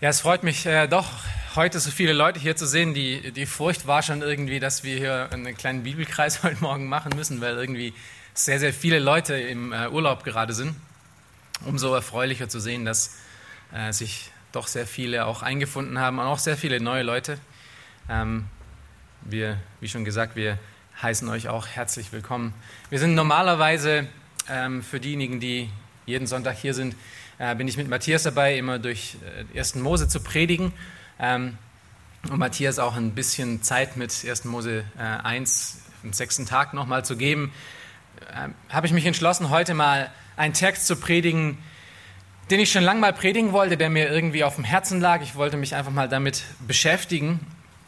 Ja, es freut mich äh, doch, heute so viele Leute hier zu sehen. Die, die Furcht war schon irgendwie, dass wir hier einen kleinen Bibelkreis heute Morgen machen müssen, weil irgendwie sehr, sehr viele Leute im äh, Urlaub gerade sind. Umso erfreulicher zu sehen, dass äh, sich doch sehr viele auch eingefunden haben und auch sehr viele neue Leute. Ähm, wir, wie schon gesagt, wir heißen euch auch herzlich willkommen. Wir sind normalerweise ähm, für diejenigen, die jeden Sonntag hier sind, äh, bin ich mit Matthias dabei, immer durch äh, 1. Mose zu predigen. Ähm, und Matthias auch ein bisschen Zeit mit 1. Mose äh, 1, den sechsten Tag nochmal zu geben. Äh, Habe ich mich entschlossen, heute mal einen Text zu predigen, den ich schon lange mal predigen wollte, der mir irgendwie auf dem Herzen lag. Ich wollte mich einfach mal damit beschäftigen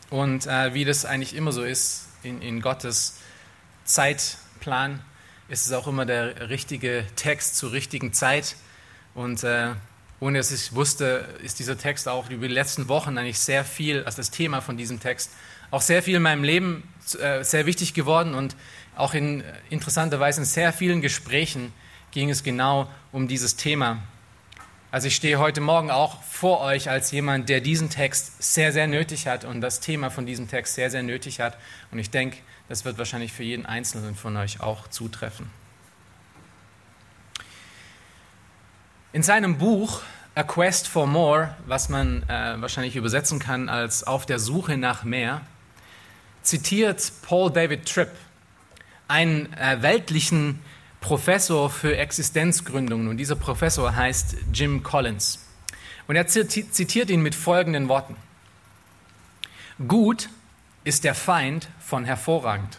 und äh, wie das eigentlich immer so ist in, in Gottes Zeitplan, ist es auch immer der richtige Text zur richtigen Zeit. Und äh, ohne dass ich wusste, ist dieser Text auch über die letzten Wochen eigentlich sehr viel, also das Thema von diesem Text, auch sehr viel in meinem Leben äh, sehr wichtig geworden und auch in äh, interessanter Weise in sehr vielen Gesprächen ging es genau um dieses Thema. Also ich stehe heute Morgen auch vor euch als jemand, der diesen Text sehr, sehr nötig hat und das Thema von diesem Text sehr, sehr nötig hat. Und ich denke, das wird wahrscheinlich für jeden Einzelnen von euch auch zutreffen. In seinem Buch A Quest for More, was man äh, wahrscheinlich übersetzen kann als Auf der Suche nach mehr, zitiert Paul David Tripp einen äh, weltlichen Professor für Existenzgründungen. Und dieser Professor heißt Jim Collins. Und er zitiert ihn mit folgenden Worten. Gut ist der Feind von hervorragend.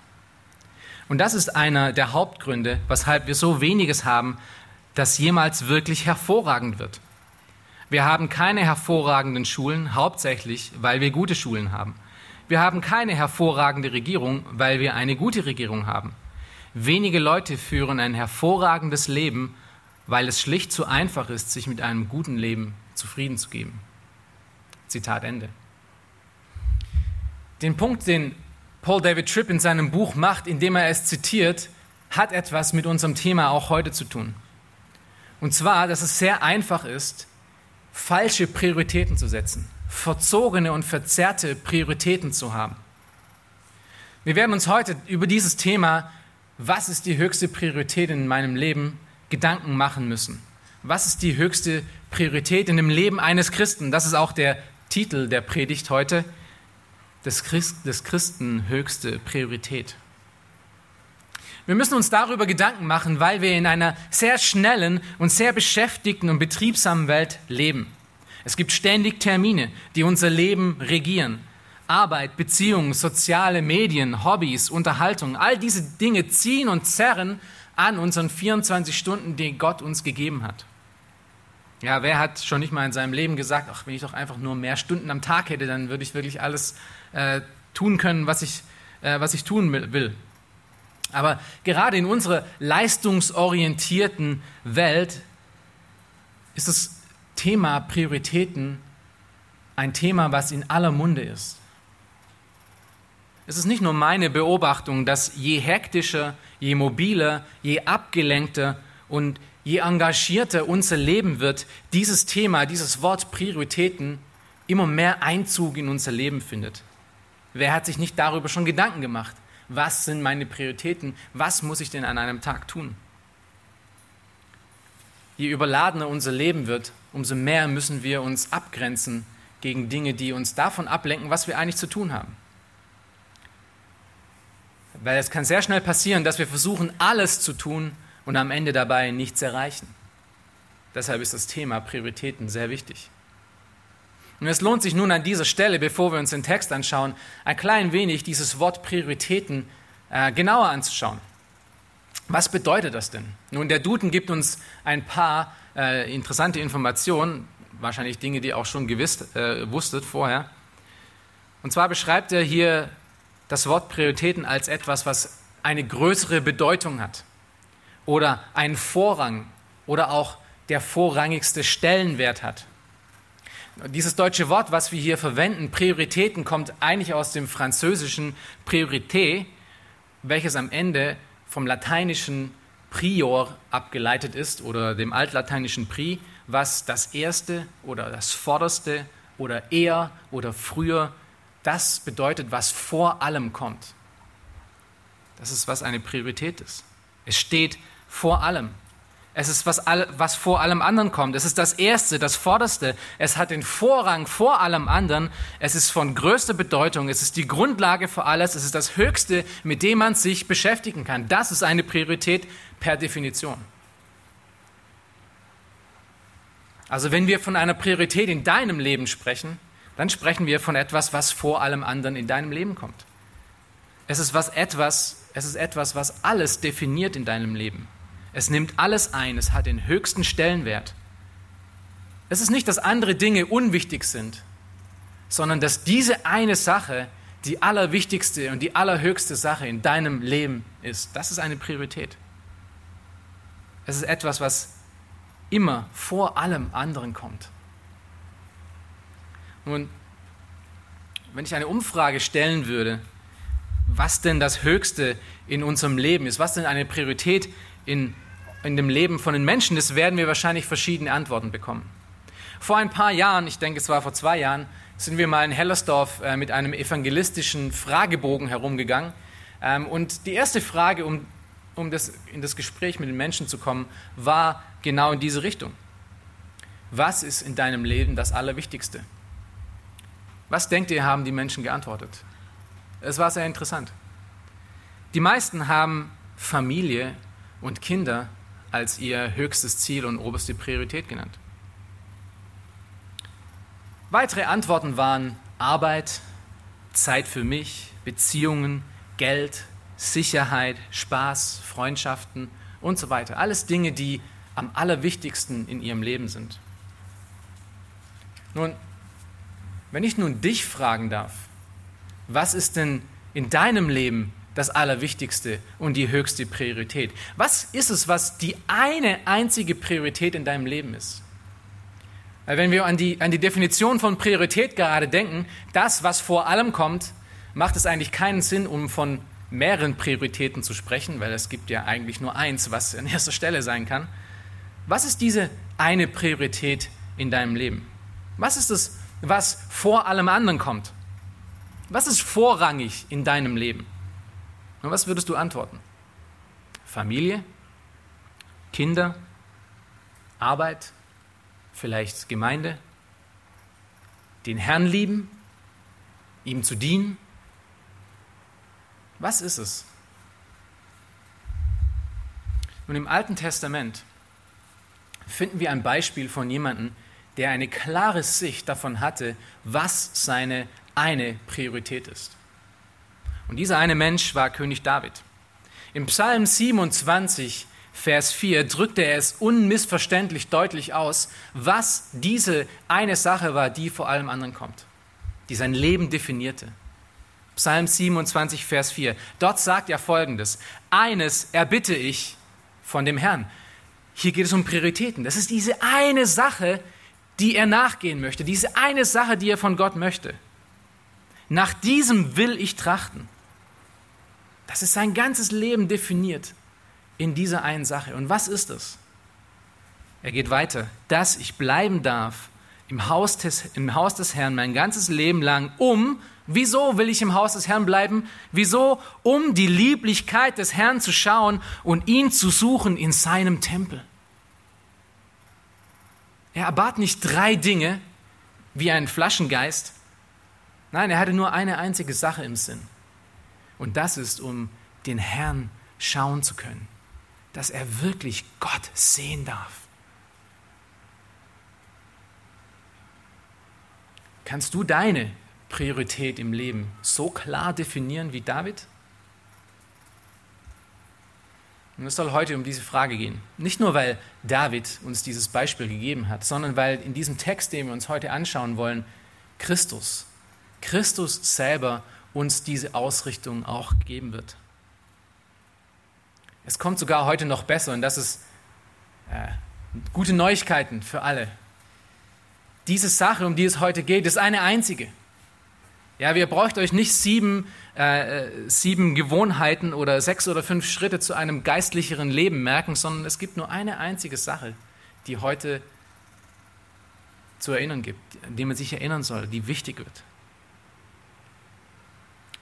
Und das ist einer der Hauptgründe, weshalb wir so weniges haben, das jemals wirklich hervorragend wird. Wir haben keine hervorragenden Schulen, hauptsächlich, weil wir gute Schulen haben. Wir haben keine hervorragende Regierung, weil wir eine gute Regierung haben. Wenige Leute führen ein hervorragendes Leben, weil es schlicht zu einfach ist, sich mit einem guten Leben zufrieden zu geben. Zitat Ende. Den Punkt, den Paul David Tripp in seinem Buch macht, indem er es zitiert, hat etwas mit unserem Thema auch heute zu tun. Und zwar, dass es sehr einfach ist, falsche Prioritäten zu setzen, verzogene und verzerrte Prioritäten zu haben. Wir werden uns heute über dieses Thema, was ist die höchste Priorität in meinem Leben, Gedanken machen müssen. Was ist die höchste Priorität in dem Leben eines Christen? Das ist auch der Titel der Predigt heute. Des, Christ, des Christen höchste Priorität. Wir müssen uns darüber Gedanken machen, weil wir in einer sehr schnellen und sehr beschäftigten und betriebsamen Welt leben. Es gibt ständig Termine, die unser Leben regieren. Arbeit, Beziehungen, soziale Medien, Hobbys, Unterhaltung, all diese Dinge ziehen und zerren an unseren 24 Stunden, die Gott uns gegeben hat. Ja, wer hat schon nicht mal in seinem Leben gesagt, ach, wenn ich doch einfach nur mehr Stunden am Tag hätte, dann würde ich wirklich alles äh, tun können, was ich, äh, was ich tun will. Aber gerade in unserer leistungsorientierten Welt ist das Thema Prioritäten ein Thema, was in aller Munde ist. Es ist nicht nur meine Beobachtung, dass je hektischer, je mobiler, je abgelenkter und je engagierter unser Leben wird, dieses Thema, dieses Wort Prioritäten immer mehr Einzug in unser Leben findet. Wer hat sich nicht darüber schon Gedanken gemacht? Was sind meine Prioritäten, was muss ich denn an einem Tag tun. Je überladener unser Leben wird, umso mehr müssen wir uns abgrenzen gegen Dinge, die uns davon ablenken, was wir eigentlich zu tun haben. Weil es kann sehr schnell passieren, dass wir versuchen, alles zu tun und am Ende dabei nichts erreichen. Deshalb ist das Thema Prioritäten sehr wichtig. Und es lohnt sich nun an dieser Stelle, bevor wir uns den Text anschauen, ein klein wenig dieses Wort Prioritäten äh, genauer anzuschauen. Was bedeutet das denn? Nun, der Duden gibt uns ein paar äh, interessante Informationen, wahrscheinlich Dinge, die ihr auch schon gewiss, äh, wusstet vorher. Und zwar beschreibt er hier das Wort Prioritäten als etwas, was eine größere Bedeutung hat oder einen Vorrang oder auch der vorrangigste Stellenwert hat. Dieses deutsche Wort, was wir hier verwenden, Prioritäten, kommt eigentlich aus dem französischen Priorité, welches am Ende vom lateinischen prior abgeleitet ist oder dem altlateinischen pri, was das erste oder das vorderste oder eher oder früher. Das bedeutet, was vor allem kommt. Das ist, was eine Priorität ist. Es steht vor allem. Es ist, was, all, was vor allem anderen kommt. Es ist das Erste, das Vorderste. Es hat den Vorrang vor allem anderen. Es ist von größter Bedeutung. Es ist die Grundlage für alles. Es ist das Höchste, mit dem man sich beschäftigen kann. Das ist eine Priorität per Definition. Also wenn wir von einer Priorität in deinem Leben sprechen, dann sprechen wir von etwas, was vor allem anderen in deinem Leben kommt. Es ist was etwas, es ist etwas, was alles definiert in deinem Leben. Es nimmt alles ein, es hat den höchsten Stellenwert. Es ist nicht, dass andere Dinge unwichtig sind, sondern dass diese eine Sache die allerwichtigste und die allerhöchste Sache in deinem Leben ist. Das ist eine Priorität. Es ist etwas, was immer vor allem anderen kommt. Nun, wenn ich eine Umfrage stellen würde, was denn das Höchste in unserem Leben ist, was denn eine Priorität in in dem Leben von den Menschen ist, werden wir wahrscheinlich verschiedene Antworten bekommen. Vor ein paar Jahren, ich denke es war vor zwei Jahren, sind wir mal in Hellersdorf äh, mit einem evangelistischen Fragebogen herumgegangen. Ähm, und die erste Frage, um, um das, in das Gespräch mit den Menschen zu kommen, war genau in diese Richtung. Was ist in deinem Leben das Allerwichtigste? Was denkt ihr, haben die Menschen geantwortet? Es war sehr interessant. Die meisten haben Familie und Kinder als ihr höchstes Ziel und oberste Priorität genannt. Weitere Antworten waren Arbeit, Zeit für mich, Beziehungen, Geld, Sicherheit, Spaß, Freundschaften und so weiter. Alles Dinge, die am allerwichtigsten in ihrem Leben sind. Nun, wenn ich nun dich fragen darf, was ist denn in deinem Leben das Allerwichtigste und die höchste Priorität. Was ist es, was die eine einzige Priorität in deinem Leben ist? Weil wenn wir an die, an die Definition von Priorität gerade denken, das, was vor allem kommt, macht es eigentlich keinen Sinn, um von mehreren Prioritäten zu sprechen, weil es gibt ja eigentlich nur eins, was an erster Stelle sein kann. Was ist diese eine Priorität in deinem Leben? Was ist es, was vor allem anderen kommt? Was ist vorrangig in deinem Leben? Und was würdest du antworten? Familie? Kinder? Arbeit? Vielleicht Gemeinde? Den Herrn lieben? Ihm zu dienen? Was ist es? Nun, im Alten Testament finden wir ein Beispiel von jemandem, der eine klare Sicht davon hatte, was seine eine Priorität ist. Und dieser eine Mensch war König David. Im Psalm 27, Vers 4 drückte er es unmissverständlich deutlich aus, was diese eine Sache war, die vor allem anderen kommt, die sein Leben definierte. Psalm 27, Vers 4. Dort sagt er folgendes: Eines erbitte ich von dem Herrn. Hier geht es um Prioritäten. Das ist diese eine Sache, die er nachgehen möchte, diese eine Sache, die er von Gott möchte. Nach diesem will ich trachten. Das ist sein ganzes Leben definiert in dieser einen Sache. Und was ist es? Er geht weiter, dass ich bleiben darf im Haus, des, im Haus des Herrn mein ganzes Leben lang, um, wieso will ich im Haus des Herrn bleiben? Wieso? Um die Lieblichkeit des Herrn zu schauen und ihn zu suchen in seinem Tempel. Er erbat nicht drei Dinge wie ein Flaschengeist. Nein, er hatte nur eine einzige Sache im Sinn. Und das ist, um den Herrn schauen zu können, dass er wirklich Gott sehen darf. Kannst du deine Priorität im Leben so klar definieren wie David? Und es soll heute um diese Frage gehen. Nicht nur, weil David uns dieses Beispiel gegeben hat, sondern weil in diesem Text, den wir uns heute anschauen wollen, Christus, Christus selber uns diese Ausrichtung auch geben wird. Es kommt sogar heute noch besser und das ist äh, gute Neuigkeiten für alle. Diese Sache, um die es heute geht, ist eine einzige. Ja, ihr braucht euch nicht sieben, äh, sieben Gewohnheiten oder sechs oder fünf Schritte zu einem geistlicheren Leben merken, sondern es gibt nur eine einzige Sache, die heute zu erinnern gibt, an die man sich erinnern soll, die wichtig wird.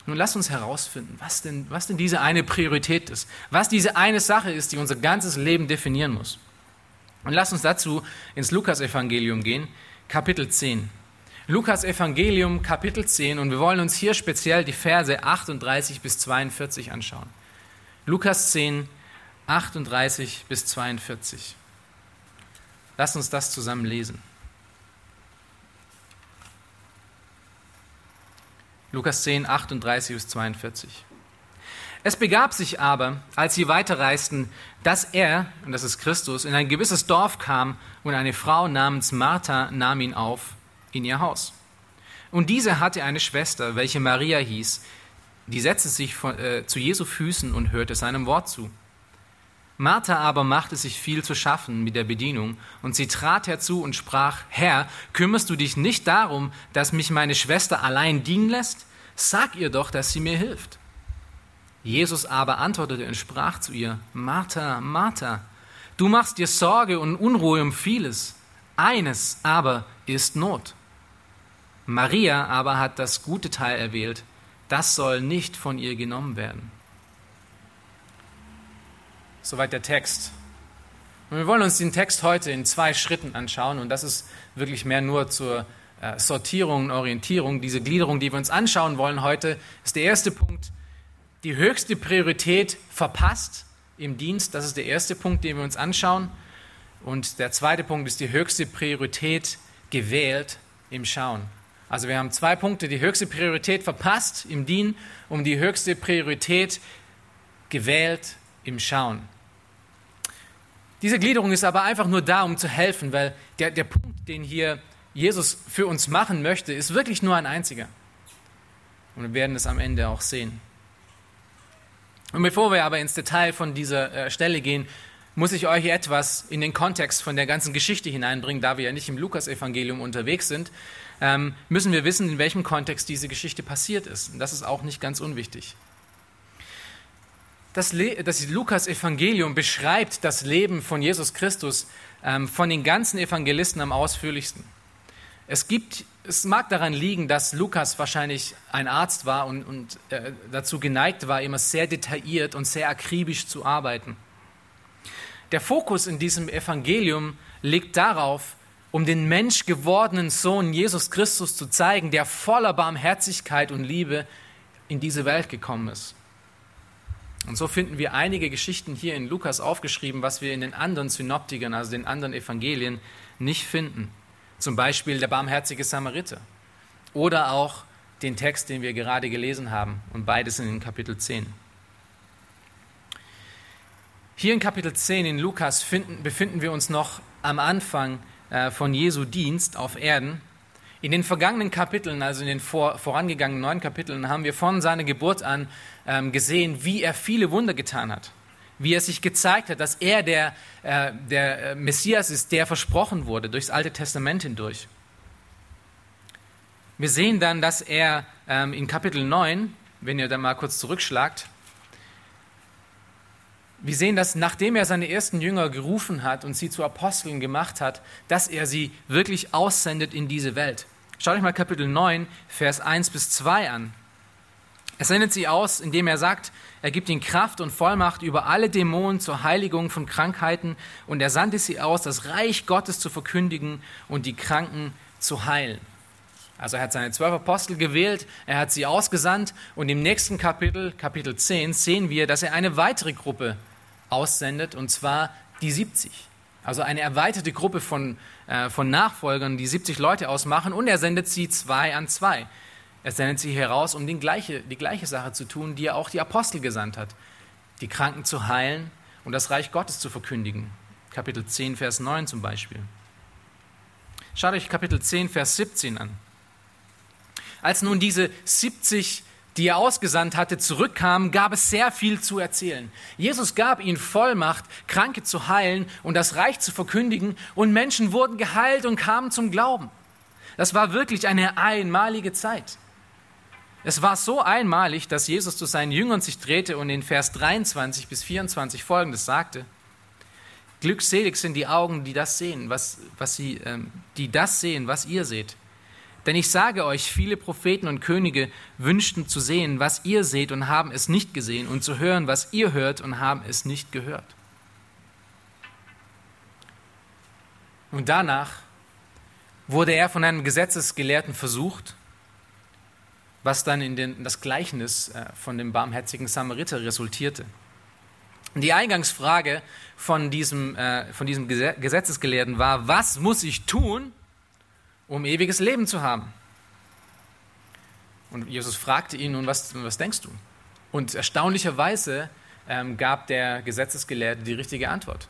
Nun lass uns herausfinden, was denn, was denn diese eine Priorität ist, was diese eine Sache ist, die unser ganzes Leben definieren muss. Und lass uns dazu ins Lukas-Evangelium gehen, Kapitel 10. Lukas Evangelium, Kapitel 10, und wir wollen uns hier speziell die Verse 38 bis 42 anschauen. Lukas 10, 38 bis 42. Lass uns das zusammen lesen. Lukas 10, 38 bis 42. Es begab sich aber, als sie weiterreisten, dass er, und das ist Christus, in ein gewisses Dorf kam und eine Frau namens Martha nahm ihn auf in ihr Haus. Und diese hatte eine Schwester, welche Maria hieß, die setzte sich von, äh, zu Jesu Füßen und hörte seinem Wort zu. Martha aber machte sich viel zu schaffen mit der Bedienung, und sie trat herzu und sprach, Herr, kümmerst du dich nicht darum, dass mich meine Schwester allein dienen lässt? Sag ihr doch, dass sie mir hilft. Jesus aber antwortete und sprach zu ihr, Martha, Martha, du machst dir Sorge und Unruhe um vieles, eines aber ist Not. Maria aber hat das gute Teil erwählt, das soll nicht von ihr genommen werden. Soweit der Text. Und wir wollen uns den Text heute in zwei Schritten anschauen und das ist wirklich mehr nur zur äh, Sortierung und Orientierung. Diese Gliederung, die wir uns anschauen wollen heute, ist der erste Punkt, die höchste Priorität verpasst im Dienst. Das ist der erste Punkt, den wir uns anschauen. Und der zweite Punkt ist die höchste Priorität gewählt im Schauen. Also wir haben zwei Punkte, die höchste Priorität verpasst im Dienen und die höchste Priorität gewählt im Schauen. Diese Gliederung ist aber einfach nur da, um zu helfen, weil der, der Punkt, den hier Jesus für uns machen möchte, ist wirklich nur ein einziger. Und wir werden es am Ende auch sehen. Und bevor wir aber ins Detail von dieser äh, Stelle gehen, muss ich euch etwas in den Kontext von der ganzen Geschichte hineinbringen, da wir ja nicht im Lukasevangelium unterwegs sind, ähm, müssen wir wissen, in welchem Kontext diese Geschichte passiert ist. Und das ist auch nicht ganz unwichtig. Das, das Lukas-Evangelium beschreibt das Leben von Jesus Christus ähm, von den ganzen Evangelisten am ausführlichsten. Es, gibt, es mag daran liegen, dass Lukas wahrscheinlich ein Arzt war und, und äh, dazu geneigt war, immer sehr detailliert und sehr akribisch zu arbeiten. Der Fokus in diesem Evangelium liegt darauf, um den menschgewordenen Sohn Jesus Christus zu zeigen, der voller Barmherzigkeit und Liebe in diese Welt gekommen ist. Und so finden wir einige Geschichten hier in Lukas aufgeschrieben, was wir in den anderen Synoptikern, also den anderen Evangelien, nicht finden. Zum Beispiel der barmherzige Samariter. Oder auch den Text, den wir gerade gelesen haben. Und beides in Kapitel 10. Hier in Kapitel 10 in Lukas finden, befinden wir uns noch am Anfang äh, von Jesu Dienst auf Erden. In den vergangenen Kapiteln, also in den vor, vorangegangenen neun Kapiteln, haben wir von seiner Geburt an ähm, gesehen, wie er viele Wunder getan hat wie er sich gezeigt hat, dass er der, äh, der Messias ist, der versprochen wurde durchs Alte Testament hindurch. Wir sehen dann, dass er ähm, in Kapitel 9, wenn ihr da mal kurz zurückschlagt, wir sehen, dass nachdem er seine ersten Jünger gerufen hat und sie zu Aposteln gemacht hat, dass er sie wirklich aussendet in diese Welt. Schaut euch mal Kapitel 9, Vers 1 bis 2 an. Er sendet sie aus, indem er sagt, er gibt ihnen Kraft und Vollmacht über alle Dämonen zur Heiligung von Krankheiten und er sandte sie aus, das Reich Gottes zu verkündigen und die Kranken zu heilen. Also er hat seine zwölf Apostel gewählt, er hat sie ausgesandt und im nächsten Kapitel, Kapitel 10, sehen wir, dass er eine weitere Gruppe aussendet und zwar die 70. Also eine erweiterte Gruppe von, von Nachfolgern, die 70 Leute ausmachen und er sendet sie zwei an zwei. Er sendet sie heraus, um gleiche, die gleiche Sache zu tun, die er auch die Apostel gesandt hat. Die Kranken zu heilen und das Reich Gottes zu verkündigen. Kapitel 10, Vers 9 zum Beispiel. Schaut euch Kapitel 10, Vers 17 an. Als nun diese 70, die er ausgesandt hatte, zurückkamen, gab es sehr viel zu erzählen. Jesus gab ihnen Vollmacht, Kranke zu heilen und das Reich zu verkündigen, und Menschen wurden geheilt und kamen zum Glauben. Das war wirklich eine einmalige Zeit. Es war so einmalig, dass Jesus zu seinen Jüngern sich drehte und in Vers 23 bis 24 folgendes sagte. Glückselig sind die Augen, die das sehen, was, was sie, ähm, die das sehen, was ihr seht. Denn ich sage euch, viele Propheten und Könige wünschten zu sehen, was ihr seht und haben es nicht gesehen, und zu hören, was ihr hört und haben es nicht gehört. Und danach wurde er von einem Gesetzesgelehrten versucht, was dann in, den, das Gleichnis äh, von dem barmherzigen Samariter resultierte. Die Eingangsfrage von diesem, äh, von diesem Gesetzesgelehrten war, was muss ich tun, um ewiges Leben zu haben? Und Jesus fragte ihn, nun, was, was denkst du? Und erstaunlicherweise ähm, gab der Gesetzesgelehrte die richtige Antwort.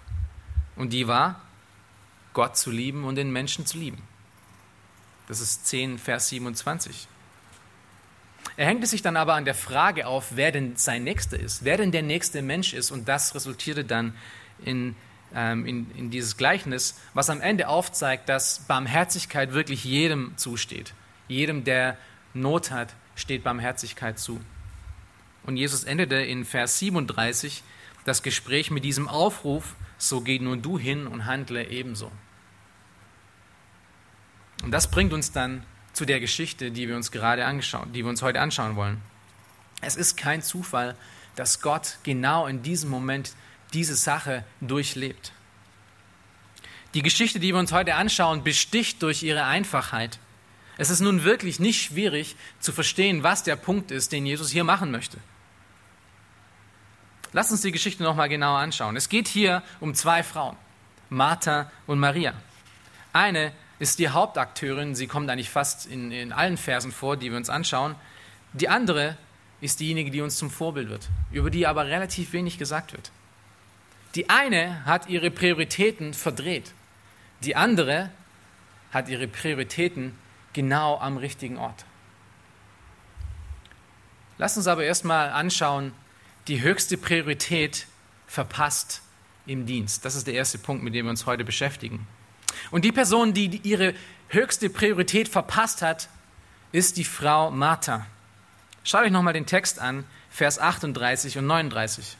Und die war, Gott zu lieben und den Menschen zu lieben. Das ist 10, Vers 27. Er hängte sich dann aber an der Frage auf, wer denn sein Nächster ist, wer denn der nächste Mensch ist. Und das resultierte dann in, in, in dieses Gleichnis, was am Ende aufzeigt, dass Barmherzigkeit wirklich jedem zusteht. Jedem, der Not hat, steht Barmherzigkeit zu. Und Jesus endete in Vers 37 das Gespräch mit diesem Aufruf, so geh nun du hin und handle ebenso. Und das bringt uns dann zu der Geschichte, die wir uns gerade angeschaut, die wir uns heute anschauen wollen. Es ist kein Zufall, dass Gott genau in diesem Moment diese Sache durchlebt. Die Geschichte, die wir uns heute anschauen, besticht durch ihre Einfachheit. Es ist nun wirklich nicht schwierig zu verstehen, was der Punkt ist, den Jesus hier machen möchte. Lass uns die Geschichte nochmal genauer anschauen. Es geht hier um zwei Frauen, Martha und Maria. Eine ist die Hauptakteurin, sie kommt eigentlich fast in, in allen Versen vor, die wir uns anschauen. Die andere ist diejenige, die uns zum Vorbild wird, über die aber relativ wenig gesagt wird. Die eine hat ihre Prioritäten verdreht, die andere hat ihre Prioritäten genau am richtigen Ort. Lass uns aber erstmal anschauen, die höchste Priorität verpasst im Dienst. Das ist der erste Punkt, mit dem wir uns heute beschäftigen. Und die Person, die ihre höchste Priorität verpasst hat, ist die Frau Martha. Schaut euch nochmal den Text an, Vers 38 und 39.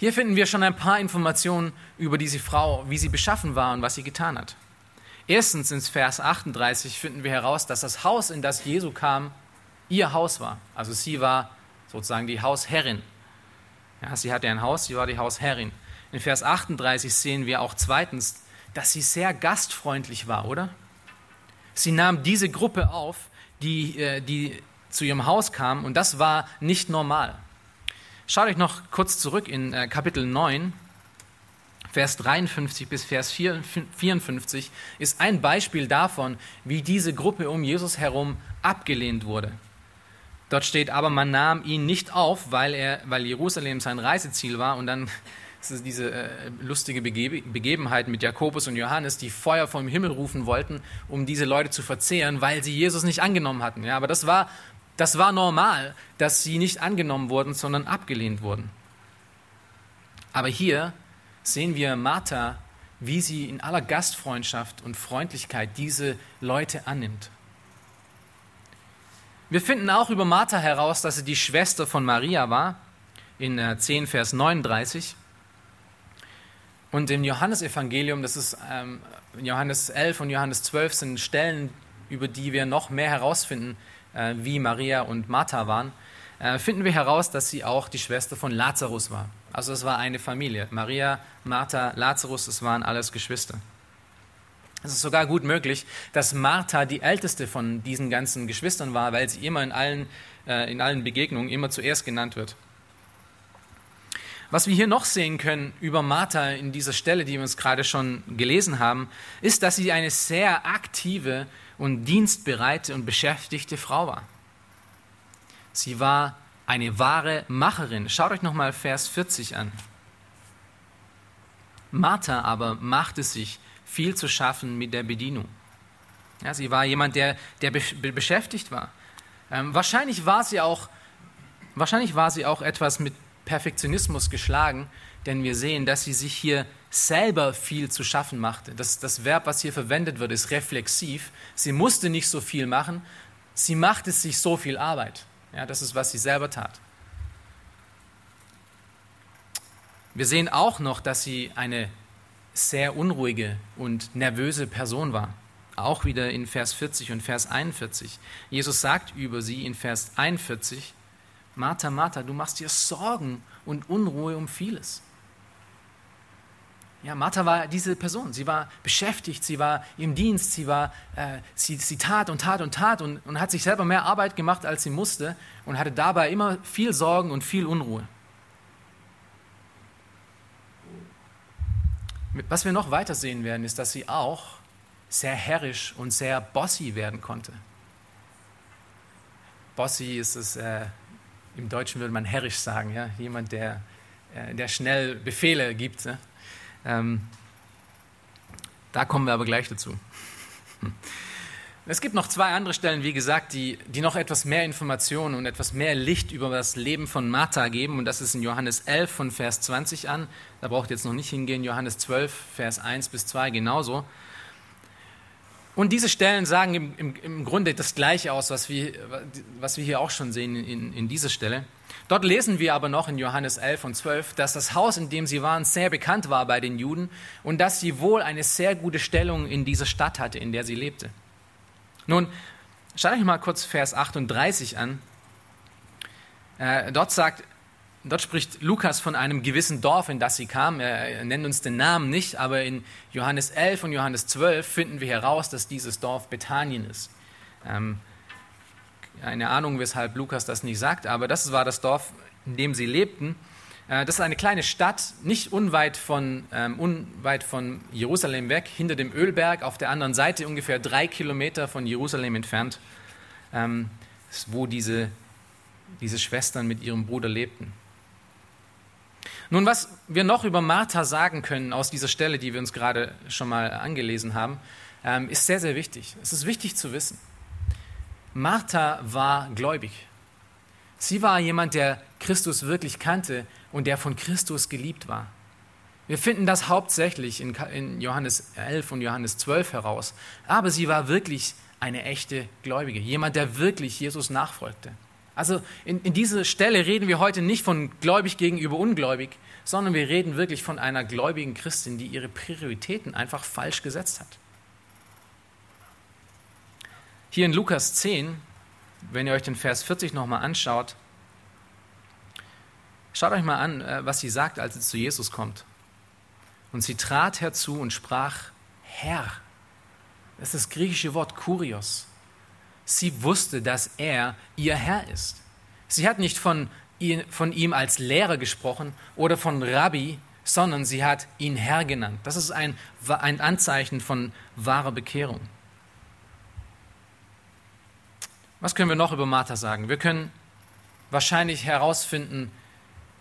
Hier finden wir schon ein paar Informationen über diese Frau, wie sie beschaffen war und was sie getan hat. Erstens in Vers 38 finden wir heraus, dass das Haus, in das Jesu kam, ihr Haus war. Also sie war sozusagen die Hausherrin. Ja, sie hatte ein Haus, sie war die Hausherrin. In Vers 38 sehen wir auch zweitens, dass sie sehr gastfreundlich war, oder? Sie nahm diese Gruppe auf, die, äh, die zu ihrem Haus kam, und das war nicht normal. Schaut euch noch kurz zurück in äh, Kapitel 9, Vers 53 bis Vers 54 ist ein Beispiel davon, wie diese Gruppe um Jesus herum abgelehnt wurde. Dort steht aber, man nahm ihn nicht auf, weil, er, weil Jerusalem sein Reiseziel war. Und dann ist diese äh, lustige Begebenheit mit Jakobus und Johannes, die Feuer vom Himmel rufen wollten, um diese Leute zu verzehren, weil sie Jesus nicht angenommen hatten. Ja, aber das war, das war normal, dass sie nicht angenommen wurden, sondern abgelehnt wurden. Aber hier sehen wir Martha, wie sie in aller Gastfreundschaft und Freundlichkeit diese Leute annimmt. Wir finden auch über Martha heraus, dass sie die Schwester von Maria war, in 10 äh, Vers 39. Und im Johannesevangelium, das ist ähm, Johannes 11 und Johannes 12, sind Stellen, über die wir noch mehr herausfinden, äh, wie Maria und Martha waren, äh, finden wir heraus, dass sie auch die Schwester von Lazarus war. Also es war eine Familie. Maria, Martha, Lazarus, es waren alles Geschwister. Es ist sogar gut möglich, dass Martha die älteste von diesen ganzen Geschwistern war, weil sie immer in allen, äh, in allen Begegnungen immer zuerst genannt wird. Was wir hier noch sehen können über Martha in dieser Stelle, die wir uns gerade schon gelesen haben, ist, dass sie eine sehr aktive und dienstbereite und beschäftigte Frau war. Sie war eine wahre Macherin. Schaut euch nochmal Vers 40 an. Martha aber machte sich viel zu schaffen mit der Bedienung. Ja, sie war jemand, der, der be beschäftigt war. Ähm, wahrscheinlich, war sie auch, wahrscheinlich war sie auch etwas mit Perfektionismus geschlagen, denn wir sehen, dass sie sich hier selber viel zu schaffen machte. Das, das Verb, was hier verwendet wird, ist reflexiv. Sie musste nicht so viel machen, sie machte sich so viel Arbeit. Ja, das ist, was sie selber tat. Wir sehen auch noch, dass sie eine sehr unruhige und nervöse Person war. Auch wieder in Vers 40 und Vers 41. Jesus sagt über sie in Vers 41, Martha, Martha, du machst dir Sorgen und Unruhe um vieles. Ja, Martha war diese Person. Sie war beschäftigt, sie war im Dienst, sie, war, äh, sie, sie tat und tat und tat und, und hat sich selber mehr Arbeit gemacht, als sie musste und hatte dabei immer viel Sorgen und viel Unruhe. Was wir noch weiter sehen werden, ist, dass sie auch sehr herrisch und sehr bossy werden konnte. Bossy ist es, äh, im Deutschen würde man herrisch sagen, ja? jemand, der, äh, der schnell Befehle gibt. Ne? Ähm, da kommen wir aber gleich dazu. Es gibt noch zwei andere Stellen, wie gesagt, die, die noch etwas mehr Informationen und etwas mehr Licht über das Leben von Martha geben. Und das ist in Johannes 11 von Vers 20 an. Da braucht ihr jetzt noch nicht hingehen. Johannes 12, Vers 1 bis 2 genauso. Und diese Stellen sagen im, im, im Grunde das Gleiche aus, was wir, was wir hier auch schon sehen in, in dieser Stelle. Dort lesen wir aber noch in Johannes 11 und 12, dass das Haus, in dem sie waren, sehr bekannt war bei den Juden und dass sie wohl eine sehr gute Stellung in dieser Stadt hatte, in der sie lebte. Nun, schaut euch mal kurz Vers 38 an. Äh, dort sagt Dort spricht Lukas von einem gewissen Dorf, in das sie kam. Er nennt uns den Namen nicht, aber in Johannes 11 und Johannes 12 finden wir heraus, dass dieses Dorf Bethanien ist. Ähm, eine Ahnung, weshalb Lukas das nicht sagt, aber das war das Dorf, in dem sie lebten. Äh, das ist eine kleine Stadt, nicht unweit von, ähm, unweit von Jerusalem weg, hinter dem Ölberg, auf der anderen Seite ungefähr drei Kilometer von Jerusalem entfernt, ähm, wo diese, diese Schwestern mit ihrem Bruder lebten. Nun, was wir noch über Martha sagen können aus dieser Stelle, die wir uns gerade schon mal angelesen haben, ähm, ist sehr, sehr wichtig. Es ist wichtig zu wissen. Martha war gläubig. Sie war jemand, der Christus wirklich kannte und der von Christus geliebt war. Wir finden das hauptsächlich in Johannes 11 und Johannes 12 heraus. Aber sie war wirklich eine echte Gläubige, jemand, der wirklich Jesus nachfolgte. Also in, in dieser Stelle reden wir heute nicht von gläubig gegenüber ungläubig, sondern wir reden wirklich von einer gläubigen Christin, die ihre Prioritäten einfach falsch gesetzt hat. Hier in Lukas 10, wenn ihr euch den Vers 40 nochmal anschaut, schaut euch mal an, äh, was sie sagt, als sie zu Jesus kommt. Und sie trat herzu und sprach, Herr. Das ist das griechische Wort Kurios. Sie wusste, dass er ihr Herr ist. Sie hat nicht von, ihn, von ihm als Lehrer gesprochen oder von Rabbi, sondern sie hat ihn Herr genannt. Das ist ein, ein Anzeichen von wahrer Bekehrung. Was können wir noch über Martha sagen? Wir können wahrscheinlich herausfinden,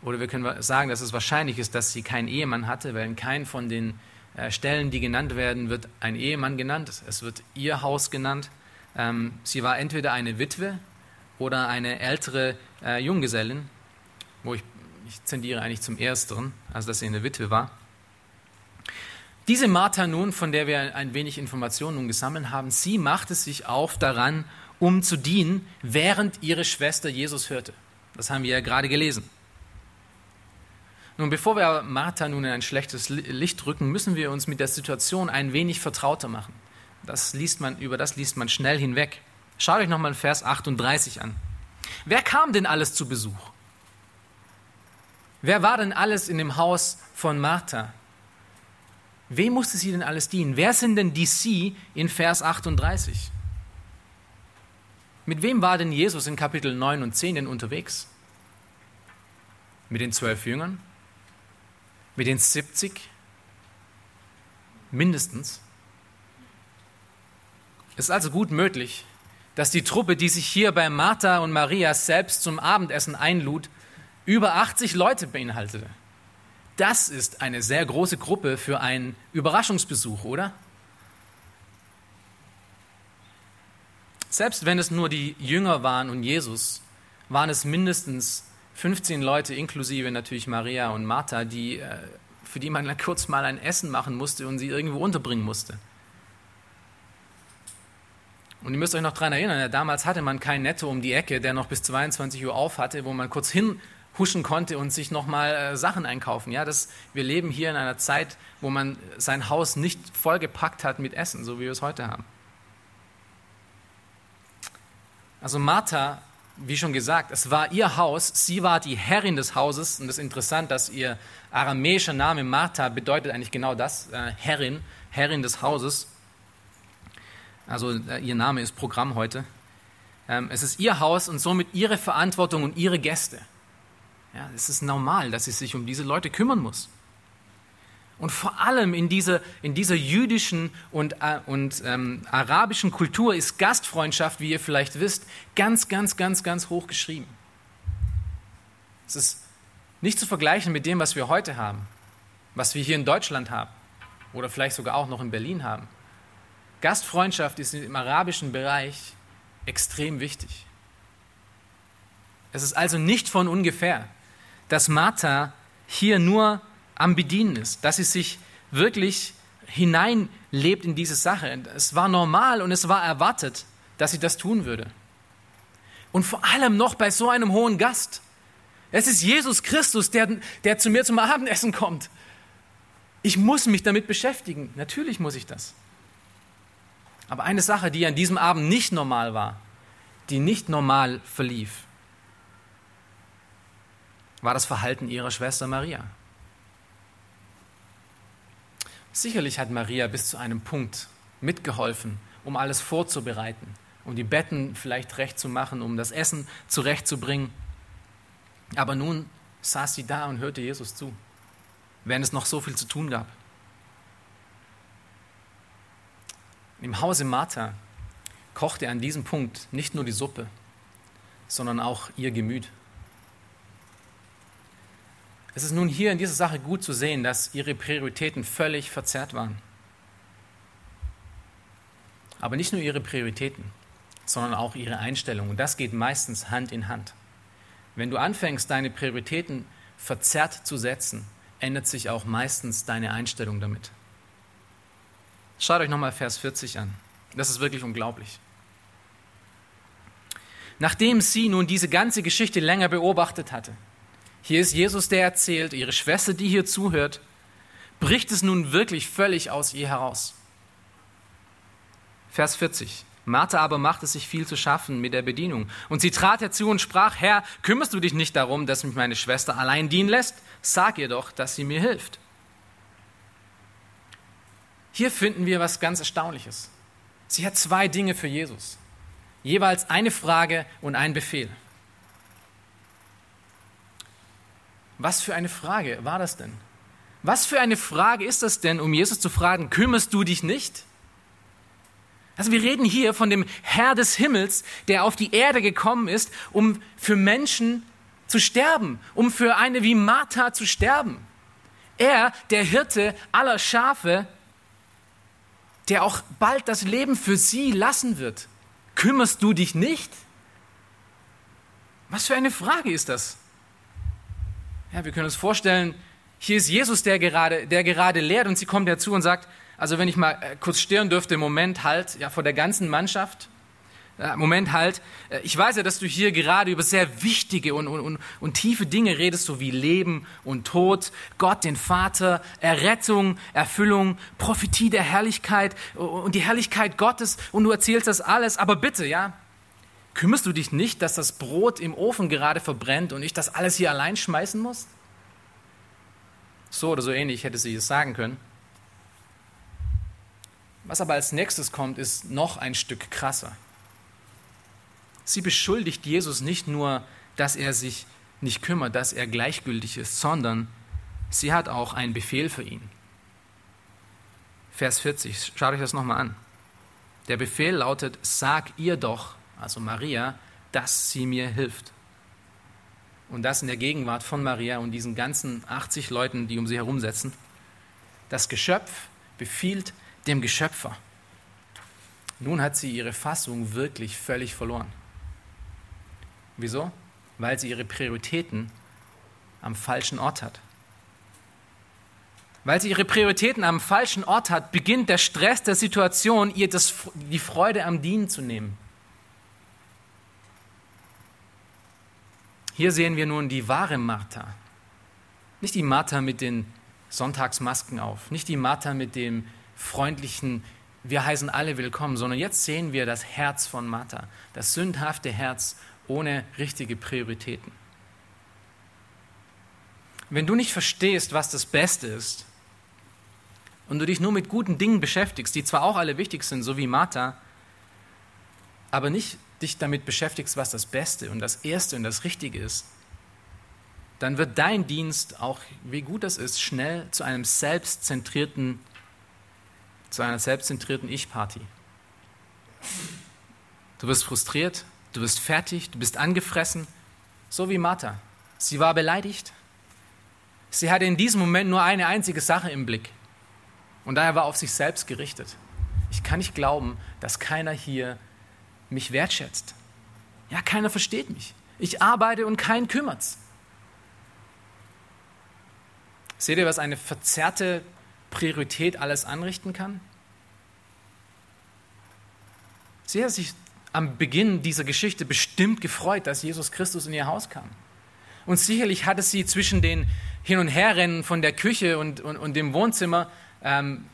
oder wir können sagen, dass es wahrscheinlich ist, dass sie keinen Ehemann hatte, weil in keinem von den äh, Stellen, die genannt werden, wird ein Ehemann genannt. Es wird ihr Haus genannt. Ähm, sie war entweder eine Witwe oder eine ältere äh, Junggesellin, wo ich, ich zendiere eigentlich zum Ersteren, also dass sie eine Witwe war. Diese Martha nun, von der wir ein wenig Informationen nun gesammelt haben, sie machte sich auf daran, um zu dienen, während ihre Schwester Jesus hörte. Das haben wir ja gerade gelesen. Nun, bevor wir Martha nun in ein schlechtes Licht rücken, müssen wir uns mit der Situation ein wenig vertrauter machen. Das liest man, über das liest man schnell hinweg. Schaut euch nochmal Vers 38 an. Wer kam denn alles zu Besuch? Wer war denn alles in dem Haus von Martha? Wem musste sie denn alles dienen? Wer sind denn die Sie in Vers 38? Mit wem war denn Jesus in Kapitel 9 und 10 denn unterwegs? Mit den zwölf Jüngern? Mit den 70? Mindestens. Es ist also gut möglich, dass die Truppe, die sich hier bei Martha und Maria selbst zum Abendessen einlud, über 80 Leute beinhaltete. Das ist eine sehr große Gruppe für einen Überraschungsbesuch, oder? Selbst wenn es nur die Jünger waren und Jesus, waren es mindestens 15 Leute, inklusive natürlich Maria und Martha, die, äh, für die man kurz mal ein Essen machen musste und sie irgendwo unterbringen musste. Und ihr müsst euch noch daran erinnern, damals hatte man kein Netto um die Ecke, der noch bis 22 Uhr auf hatte, wo man kurz hin huschen konnte und sich nochmal äh, Sachen einkaufen. Ja, das, wir leben hier in einer Zeit, wo man sein Haus nicht vollgepackt hat mit Essen, so wie wir es heute haben. Also Martha, wie schon gesagt, es war ihr Haus, sie war die Herrin des Hauses und es ist interessant, dass ihr aramäischer Name Martha bedeutet eigentlich genau das, äh, Herrin, Herrin des Hauses. Also äh, ihr Name ist Programm heute. Ähm, es ist ihr Haus und somit ihre Verantwortung und ihre Gäste. Ja, es ist normal, dass sie sich um diese Leute kümmern muss. Und vor allem in dieser, in dieser jüdischen und, äh, und ähm, arabischen Kultur ist Gastfreundschaft, wie ihr vielleicht wisst, ganz, ganz, ganz, ganz hoch geschrieben. Es ist nicht zu vergleichen mit dem, was wir heute haben, was wir hier in Deutschland haben oder vielleicht sogar auch noch in Berlin haben. Gastfreundschaft ist im arabischen Bereich extrem wichtig. Es ist also nicht von ungefähr, dass Martha hier nur am Bedienen ist, dass sie sich wirklich hineinlebt in diese Sache. Es war normal und es war erwartet, dass sie das tun würde. Und vor allem noch bei so einem hohen Gast. Es ist Jesus Christus, der, der zu mir zum Abendessen kommt. Ich muss mich damit beschäftigen. Natürlich muss ich das. Aber eine Sache, die an diesem Abend nicht normal war, die nicht normal verlief, war das Verhalten ihrer Schwester Maria. Sicherlich hat Maria bis zu einem Punkt mitgeholfen, um alles vorzubereiten, um die Betten vielleicht recht zu machen, um das Essen zurechtzubringen. Aber nun saß sie da und hörte Jesus zu, während es noch so viel zu tun gab. Im Hause Martha kochte an diesem Punkt nicht nur die Suppe, sondern auch ihr Gemüt. Es ist nun hier in dieser Sache gut zu sehen, dass ihre Prioritäten völlig verzerrt waren. Aber nicht nur ihre Prioritäten, sondern auch ihre Einstellung. Und das geht meistens Hand in Hand. Wenn du anfängst, deine Prioritäten verzerrt zu setzen, ändert sich auch meistens deine Einstellung damit. Schaut euch nochmal Vers 40 an. Das ist wirklich unglaublich. Nachdem sie nun diese ganze Geschichte länger beobachtet hatte, hier ist Jesus, der erzählt, ihre Schwester, die hier zuhört, bricht es nun wirklich völlig aus ihr heraus. Vers 40. Martha aber machte sich viel zu schaffen mit der Bedienung. Und sie trat herzu und sprach, Herr, kümmerst du dich nicht darum, dass mich meine Schwester allein dienen lässt? Sag ihr doch, dass sie mir hilft. Hier finden wir was ganz Erstaunliches. Sie hat zwei Dinge für Jesus. Jeweils eine Frage und ein Befehl. Was für eine Frage war das denn? Was für eine Frage ist das denn, um Jesus zu fragen, kümmerst du dich nicht? Also wir reden hier von dem Herr des Himmels, der auf die Erde gekommen ist, um für Menschen zu sterben, um für eine wie Martha zu sterben. Er, der Hirte aller Schafe, der auch bald das Leben für sie lassen wird. Kümmerst du dich nicht? Was für eine Frage ist das? Ja, wir können uns vorstellen, hier ist Jesus, der gerade, der gerade lehrt und sie kommt dazu und sagt, also wenn ich mal äh, kurz stören dürfte, Moment halt, ja, vor der ganzen Mannschaft, Moment halt, äh, ich weiß ja, dass du hier gerade über sehr wichtige und, und, und tiefe Dinge redest, so wie Leben und Tod, Gott, den Vater, Errettung, Erfüllung, Prophetie der Herrlichkeit und die Herrlichkeit Gottes und du erzählst das alles, aber bitte, ja, Kümmerst du dich nicht, dass das Brot im Ofen gerade verbrennt und ich das alles hier allein schmeißen muss? So oder so ähnlich hätte sie es sagen können. Was aber als nächstes kommt, ist noch ein Stück krasser. Sie beschuldigt Jesus nicht nur, dass er sich nicht kümmert, dass er gleichgültig ist, sondern sie hat auch einen Befehl für ihn. Vers 40, schaut euch das nochmal an. Der Befehl lautet, sag ihr doch, also Maria, dass sie mir hilft. Und das in der Gegenwart von Maria und diesen ganzen 80 Leuten, die um sie herum sitzen. Das Geschöpf befiehlt dem Geschöpfer. Nun hat sie ihre Fassung wirklich völlig verloren. Wieso? Weil sie ihre Prioritäten am falschen Ort hat. Weil sie ihre Prioritäten am falschen Ort hat, beginnt der Stress der Situation, ihr das, die Freude am Dienen zu nehmen. Hier sehen wir nun die wahre Martha. Nicht die Martha mit den Sonntagsmasken auf, nicht die Martha mit dem freundlichen, wir heißen alle willkommen, sondern jetzt sehen wir das Herz von Martha, das sündhafte Herz ohne richtige Prioritäten. Wenn du nicht verstehst, was das Beste ist, und du dich nur mit guten Dingen beschäftigst, die zwar auch alle wichtig sind, so wie Martha, aber nicht dich damit beschäftigst, was das Beste und das Erste und das Richtige ist, dann wird dein Dienst, auch wie gut das ist, schnell zu einem selbstzentrierten, zu einer selbstzentrierten Ich-Party. Du wirst frustriert, du wirst fertig, du bist angefressen, so wie Martha. Sie war beleidigt. Sie hatte in diesem Moment nur eine einzige Sache im Blick. Und daher war auf sich selbst gerichtet. Ich kann nicht glauben, dass keiner hier mich wertschätzt. Ja, keiner versteht mich. Ich arbeite und keinen kümmert's. Seht ihr, was eine verzerrte Priorität alles anrichten kann? Sie hat sich am Beginn dieser Geschichte bestimmt gefreut, dass Jesus Christus in ihr Haus kam. Und sicherlich hatte sie zwischen den Hin- und Herrennen von der Küche und, und, und dem Wohnzimmer ähm,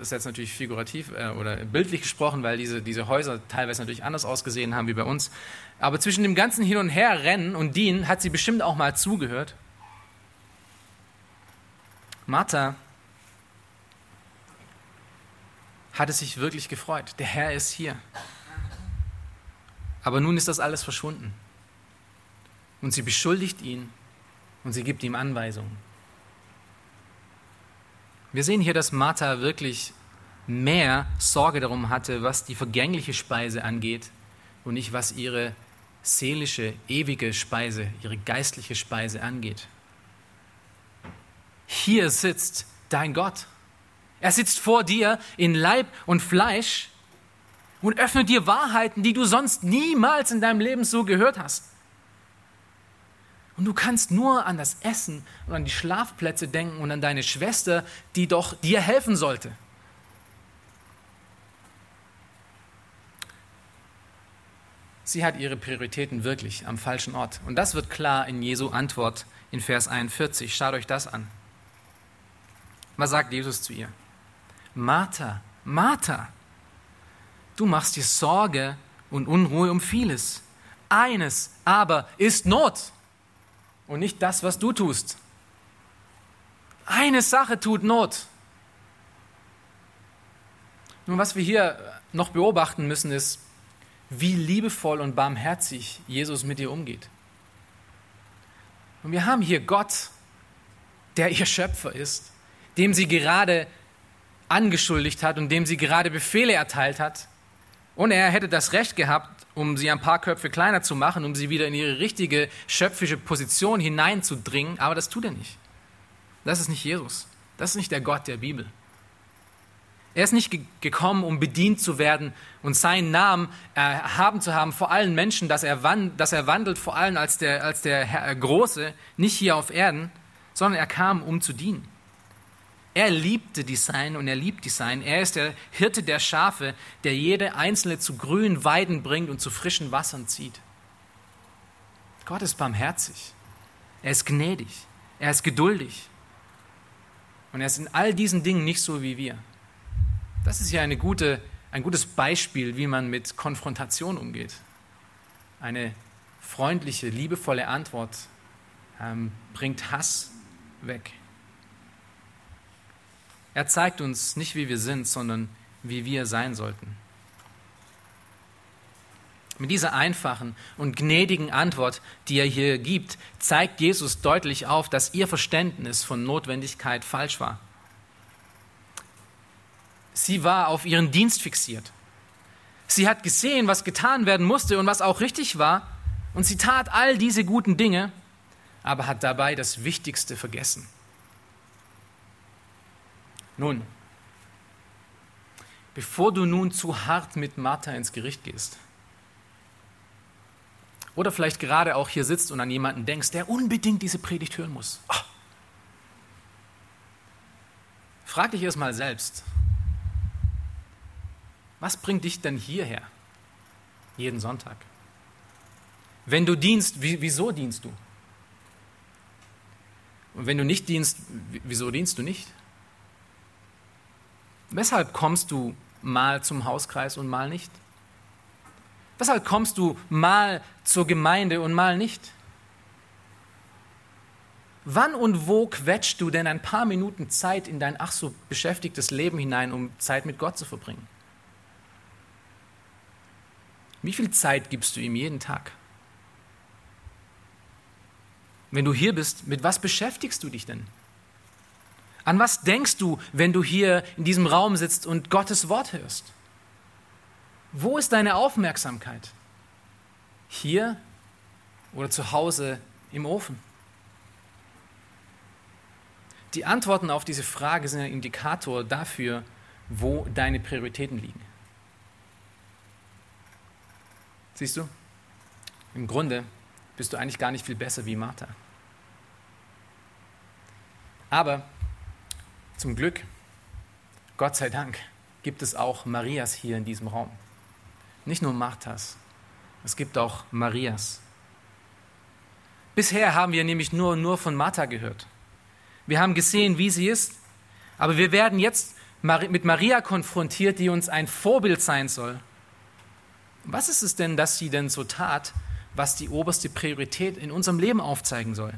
das ist jetzt natürlich figurativ äh, oder bildlich gesprochen, weil diese, diese Häuser teilweise natürlich anders ausgesehen haben wie bei uns. Aber zwischen dem ganzen Hin und Her rennen und dienen hat sie bestimmt auch mal zugehört. Martha hatte sich wirklich gefreut. Der Herr ist hier. Aber nun ist das alles verschwunden. Und sie beschuldigt ihn und sie gibt ihm Anweisungen. Wir sehen hier, dass Martha wirklich mehr Sorge darum hatte, was die vergängliche Speise angeht und nicht was ihre seelische, ewige Speise, ihre geistliche Speise angeht. Hier sitzt dein Gott. Er sitzt vor dir in Leib und Fleisch und öffnet dir Wahrheiten, die du sonst niemals in deinem Leben so gehört hast. Und du kannst nur an das Essen und an die Schlafplätze denken und an deine Schwester, die doch dir helfen sollte. Sie hat ihre Prioritäten wirklich am falschen Ort. Und das wird klar in Jesu Antwort in Vers 41. Schaut euch das an. Was sagt Jesus zu ihr? Martha, Martha, du machst dir Sorge und Unruhe um vieles. Eines aber ist Not und nicht das, was du tust. Eine Sache tut Not. Nun, was wir hier noch beobachten müssen, ist, wie liebevoll und barmherzig Jesus mit ihr umgeht. Und wir haben hier Gott, der ihr Schöpfer ist, dem sie gerade angeschuldigt hat und dem sie gerade Befehle erteilt hat. Und er hätte das Recht gehabt, um sie ein paar Köpfe kleiner zu machen, um sie wieder in ihre richtige schöpfische Position hineinzudringen, aber das tut er nicht. Das ist nicht Jesus. Das ist nicht der Gott der Bibel. Er ist nicht ge gekommen, um bedient zu werden und seinen Namen erhaben äh, zu haben vor allen Menschen, dass er, dass er wandelt vor allem als der, als der Herr, äh, Große, nicht hier auf Erden, sondern er kam, um zu dienen. Er liebte die Sein und er liebt die Sein. Er ist der Hirte der Schafe, der jede einzelne zu grünen Weiden bringt und zu frischen Wassern zieht. Gott ist barmherzig. Er ist gnädig. Er ist geduldig. Und er ist in all diesen Dingen nicht so wie wir. Das ist ja eine gute, ein gutes Beispiel, wie man mit Konfrontation umgeht. Eine freundliche, liebevolle Antwort ähm, bringt Hass weg. Er zeigt uns nicht, wie wir sind, sondern wie wir sein sollten. Mit dieser einfachen und gnädigen Antwort, die er hier gibt, zeigt Jesus deutlich auf, dass ihr Verständnis von Notwendigkeit falsch war. Sie war auf ihren Dienst fixiert. Sie hat gesehen, was getan werden musste und was auch richtig war, und sie tat all diese guten Dinge, aber hat dabei das Wichtigste vergessen. Nun, bevor du nun zu hart mit Martha ins Gericht gehst, oder vielleicht gerade auch hier sitzt und an jemanden denkst, der unbedingt diese Predigt hören muss. Oh. Frag dich erstmal selbst, was bringt dich denn hierher? Jeden Sonntag. Wenn du dienst, wieso dienst du? Und wenn du nicht dienst, wieso dienst du nicht? Weshalb kommst du mal zum Hauskreis und mal nicht? Weshalb kommst du mal zur Gemeinde und mal nicht? Wann und wo quetscht du denn ein paar Minuten Zeit in dein ach so beschäftigtes Leben hinein, um Zeit mit Gott zu verbringen? Wie viel Zeit gibst du ihm jeden Tag? Wenn du hier bist, mit was beschäftigst du dich denn? An was denkst du, wenn du hier in diesem Raum sitzt und Gottes Wort hörst? Wo ist deine Aufmerksamkeit? Hier oder zu Hause im Ofen? Die Antworten auf diese Frage sind ein Indikator dafür, wo deine Prioritäten liegen. Siehst du? Im Grunde bist du eigentlich gar nicht viel besser wie Martha. Aber zum Glück, Gott sei Dank, gibt es auch Marias hier in diesem Raum. Nicht nur Marthas, es gibt auch Marias. Bisher haben wir nämlich nur, nur von Martha gehört. Wir haben gesehen, wie sie ist, aber wir werden jetzt mit Maria konfrontiert, die uns ein Vorbild sein soll. Was ist es denn, dass sie denn so tat, was die oberste Priorität in unserem Leben aufzeigen soll?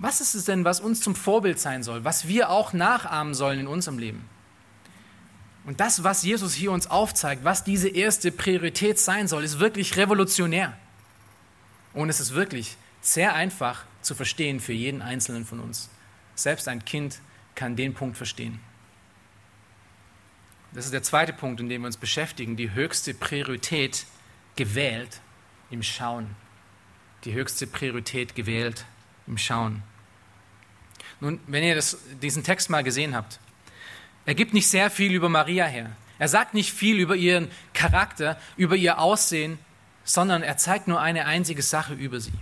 Was ist es denn, was uns zum Vorbild sein soll, was wir auch nachahmen sollen in unserem Leben? Und das, was Jesus hier uns aufzeigt, was diese erste Priorität sein soll, ist wirklich revolutionär. Und es ist wirklich sehr einfach zu verstehen für jeden Einzelnen von uns. Selbst ein Kind kann den Punkt verstehen. Das ist der zweite Punkt, in dem wir uns beschäftigen, die höchste Priorität gewählt im Schauen. Die höchste Priorität gewählt im Schauen. Nun, wenn ihr das, diesen Text mal gesehen habt, er gibt nicht sehr viel über Maria her. Er sagt nicht viel über ihren Charakter, über ihr Aussehen, sondern er zeigt nur eine einzige Sache über sie.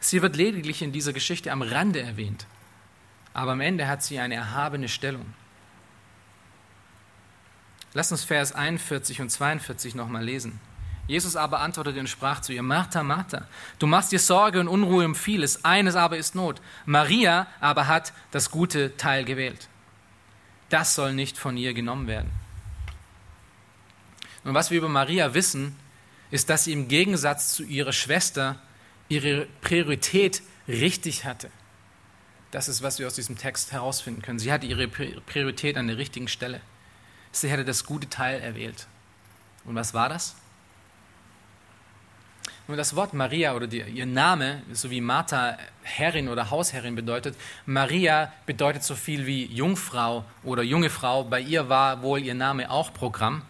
Sie wird lediglich in dieser Geschichte am Rande erwähnt, aber am Ende hat sie eine erhabene Stellung. Lass uns Vers 41 und 42 nochmal lesen. Jesus aber antwortete und sprach zu ihr, Martha, Martha, du machst dir Sorge und Unruhe um vieles, eines aber ist Not. Maria aber hat das gute Teil gewählt. Das soll nicht von ihr genommen werden. Und was wir über Maria wissen, ist, dass sie im Gegensatz zu ihrer Schwester ihre Priorität richtig hatte. Das ist, was wir aus diesem Text herausfinden können. Sie hatte ihre Priorität an der richtigen Stelle. Sie hätte das gute Teil erwählt. Und was war das? Nun, das Wort Maria oder die, ihr Name, so wie Martha Herrin oder Hausherrin bedeutet, Maria bedeutet so viel wie Jungfrau oder junge Frau. Bei ihr war wohl ihr Name auch Programm.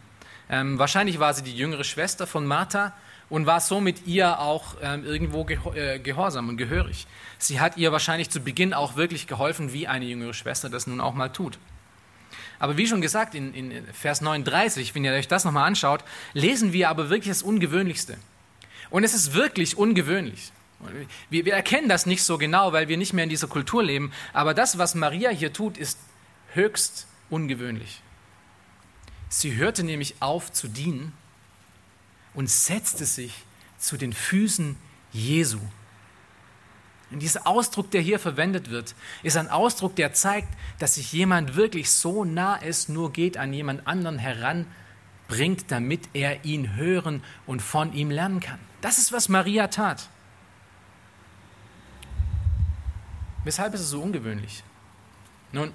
Ähm, wahrscheinlich war sie die jüngere Schwester von Martha und war somit ihr auch ähm, irgendwo äh, gehorsam und gehörig. Sie hat ihr wahrscheinlich zu Beginn auch wirklich geholfen, wie eine jüngere Schwester das nun auch mal tut. Aber wie schon gesagt, in, in Vers 39, wenn ihr euch das nochmal anschaut, lesen wir aber wirklich das Ungewöhnlichste. Und es ist wirklich ungewöhnlich. Wir, wir erkennen das nicht so genau, weil wir nicht mehr in dieser Kultur leben. Aber das, was Maria hier tut, ist höchst ungewöhnlich. Sie hörte nämlich auf zu dienen und setzte sich zu den Füßen Jesu. Und dieser Ausdruck, der hier verwendet wird, ist ein Ausdruck, der zeigt, dass sich jemand wirklich so nah es nur geht an jemand anderen heranbringt, damit er ihn hören und von ihm lernen kann. Das ist, was Maria tat. Weshalb ist es so ungewöhnlich? Nun,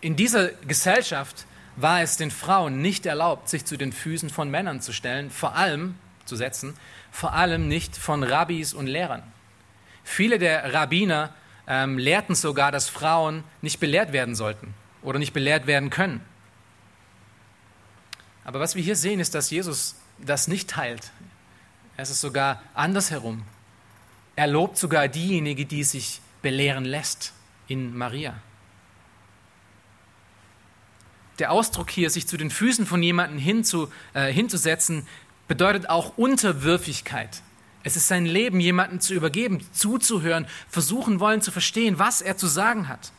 in dieser Gesellschaft war es den Frauen nicht erlaubt, sich zu den Füßen von Männern zu stellen, vor allem zu setzen, vor allem nicht von Rabbis und Lehrern. Viele der Rabbiner ähm, lehrten sogar, dass Frauen nicht belehrt werden sollten oder nicht belehrt werden können. Aber was wir hier sehen, ist, dass Jesus das nicht teilt. Es ist sogar andersherum. Er lobt sogar diejenige, die sich belehren lässt in Maria. Der Ausdruck hier, sich zu den Füßen von jemandem hinzu, äh, hinzusetzen, bedeutet auch Unterwürfigkeit. Es ist sein Leben, jemanden zu übergeben, zuzuhören, versuchen wollen zu verstehen, was er zu sagen hat.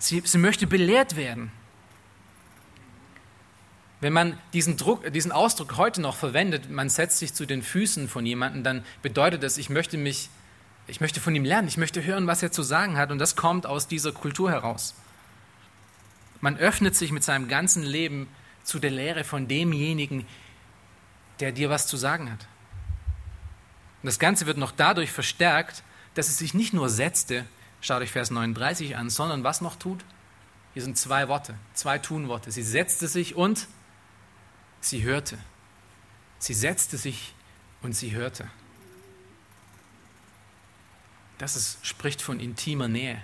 Sie, sie möchte belehrt werden. Wenn man diesen, Druck, diesen Ausdruck heute noch verwendet, man setzt sich zu den Füßen von jemandem, dann bedeutet das, ich möchte mich, ich möchte von ihm lernen, ich möchte hören, was er zu sagen hat. Und das kommt aus dieser Kultur heraus. Man öffnet sich mit seinem ganzen Leben zu der Lehre von demjenigen, der dir was zu sagen hat. Und das Ganze wird noch dadurch verstärkt, dass es sich nicht nur setzte, schaut euch Vers 39 an, sondern was noch tut? Hier sind zwei Worte, zwei Tunworte. Sie setzte sich und sie hörte. Sie setzte sich und sie hörte. Das ist, spricht von intimer Nähe.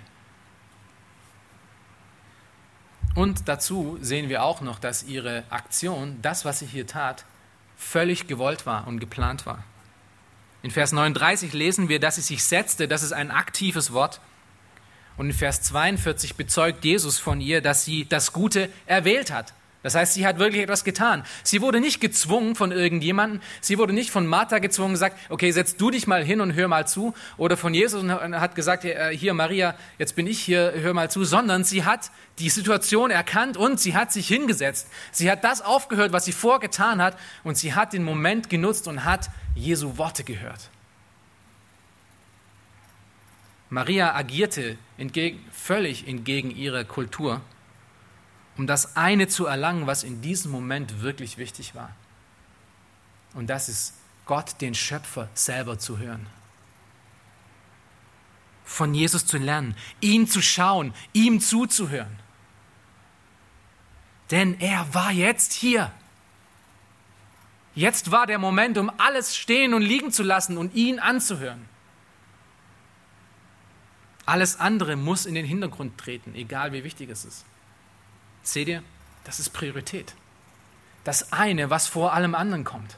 Und dazu sehen wir auch noch, dass ihre Aktion, das, was sie hier tat, völlig gewollt war und geplant war. In Vers 39 lesen wir, dass sie sich setzte, das ist ein aktives Wort. Und in Vers 42 bezeugt Jesus von ihr, dass sie das Gute erwählt hat. Das heißt, sie hat wirklich etwas getan. Sie wurde nicht gezwungen von irgendjemandem. Sie wurde nicht von Martha gezwungen, gesagt, okay, setz du dich mal hin und hör mal zu. Oder von Jesus und hat gesagt, äh, hier Maria, jetzt bin ich hier, hör mal zu. Sondern sie hat die Situation erkannt und sie hat sich hingesetzt. Sie hat das aufgehört, was sie vorgetan hat. Und sie hat den Moment genutzt und hat Jesu Worte gehört. Maria agierte entgegen, völlig entgegen ihrer Kultur um das eine zu erlangen, was in diesem Moment wirklich wichtig war. Und das ist Gott, den Schöpfer, selber zu hören. Von Jesus zu lernen, ihn zu schauen, ihm zuzuhören. Denn er war jetzt hier. Jetzt war der Moment, um alles stehen und liegen zu lassen und ihn anzuhören. Alles andere muss in den Hintergrund treten, egal wie wichtig es ist. Seht ihr, das ist Priorität. Das eine, was vor allem anderen kommt.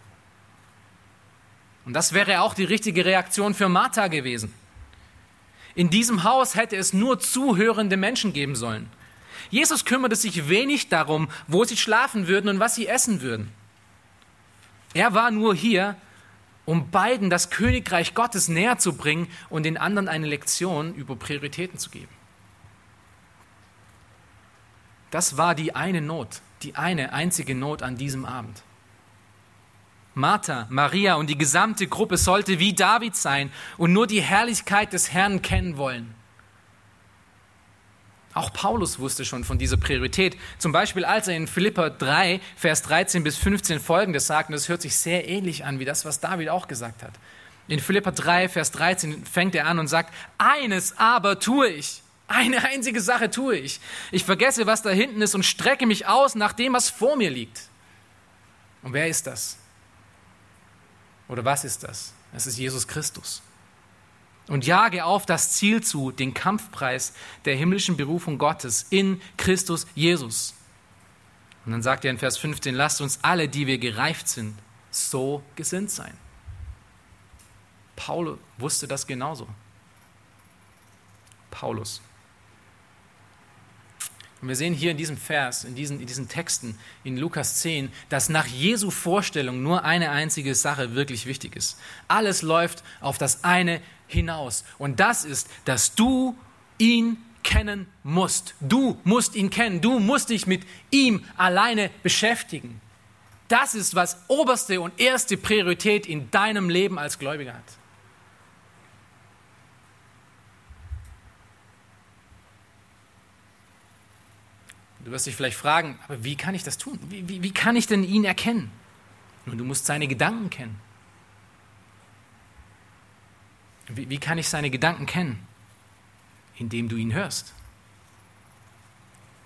Und das wäre auch die richtige Reaktion für Martha gewesen. In diesem Haus hätte es nur zuhörende Menschen geben sollen. Jesus kümmerte sich wenig darum, wo sie schlafen würden und was sie essen würden. Er war nur hier, um beiden das Königreich Gottes näher zu bringen und den anderen eine Lektion über Prioritäten zu geben. Das war die eine Not, die eine einzige Not an diesem Abend. Martha, Maria und die gesamte Gruppe sollte wie David sein und nur die Herrlichkeit des Herrn kennen wollen. Auch Paulus wusste schon von dieser Priorität. Zum Beispiel, als er in Philippa 3, Vers 13 bis 15 folgendes sagt, und das hört sich sehr ähnlich an wie das, was David auch gesagt hat. In Philippa 3, Vers 13 fängt er an und sagt, eines aber tue ich. Eine einzige Sache tue ich. Ich vergesse, was da hinten ist und strecke mich aus nach dem, was vor mir liegt. Und wer ist das? Oder was ist das? Es ist Jesus Christus. Und jage auf das Ziel zu, den Kampfpreis der himmlischen Berufung Gottes in Christus Jesus. Und dann sagt er in Vers 15, lasst uns alle, die wir gereift sind, so gesinnt sein. Paulus wusste das genauso. Paulus. Und wir sehen hier in diesem Vers, in diesen, in diesen Texten in Lukas 10, dass nach Jesu Vorstellung nur eine einzige Sache wirklich wichtig ist. Alles läuft auf das eine hinaus. Und das ist, dass du ihn kennen musst. Du musst ihn kennen. Du musst dich mit ihm alleine beschäftigen. Das ist, was oberste und erste Priorität in deinem Leben als Gläubiger hat. Du wirst dich vielleicht fragen, aber wie kann ich das tun? Wie, wie, wie kann ich denn ihn erkennen? Nun, du musst seine Gedanken kennen. Wie, wie kann ich seine Gedanken kennen? Indem du ihn hörst.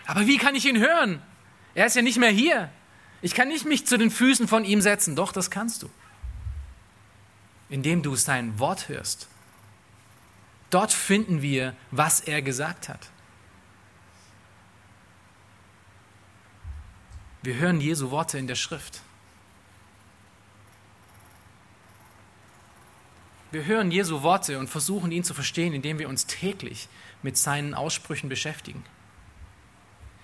Aber wie kann ich ihn hören? Er ist ja nicht mehr hier. Ich kann nicht mich zu den Füßen von ihm setzen. Doch, das kannst du. Indem du sein Wort hörst. Dort finden wir, was er gesagt hat. Wir hören Jesu Worte in der Schrift. Wir hören Jesu Worte und versuchen ihn zu verstehen, indem wir uns täglich mit seinen Aussprüchen beschäftigen.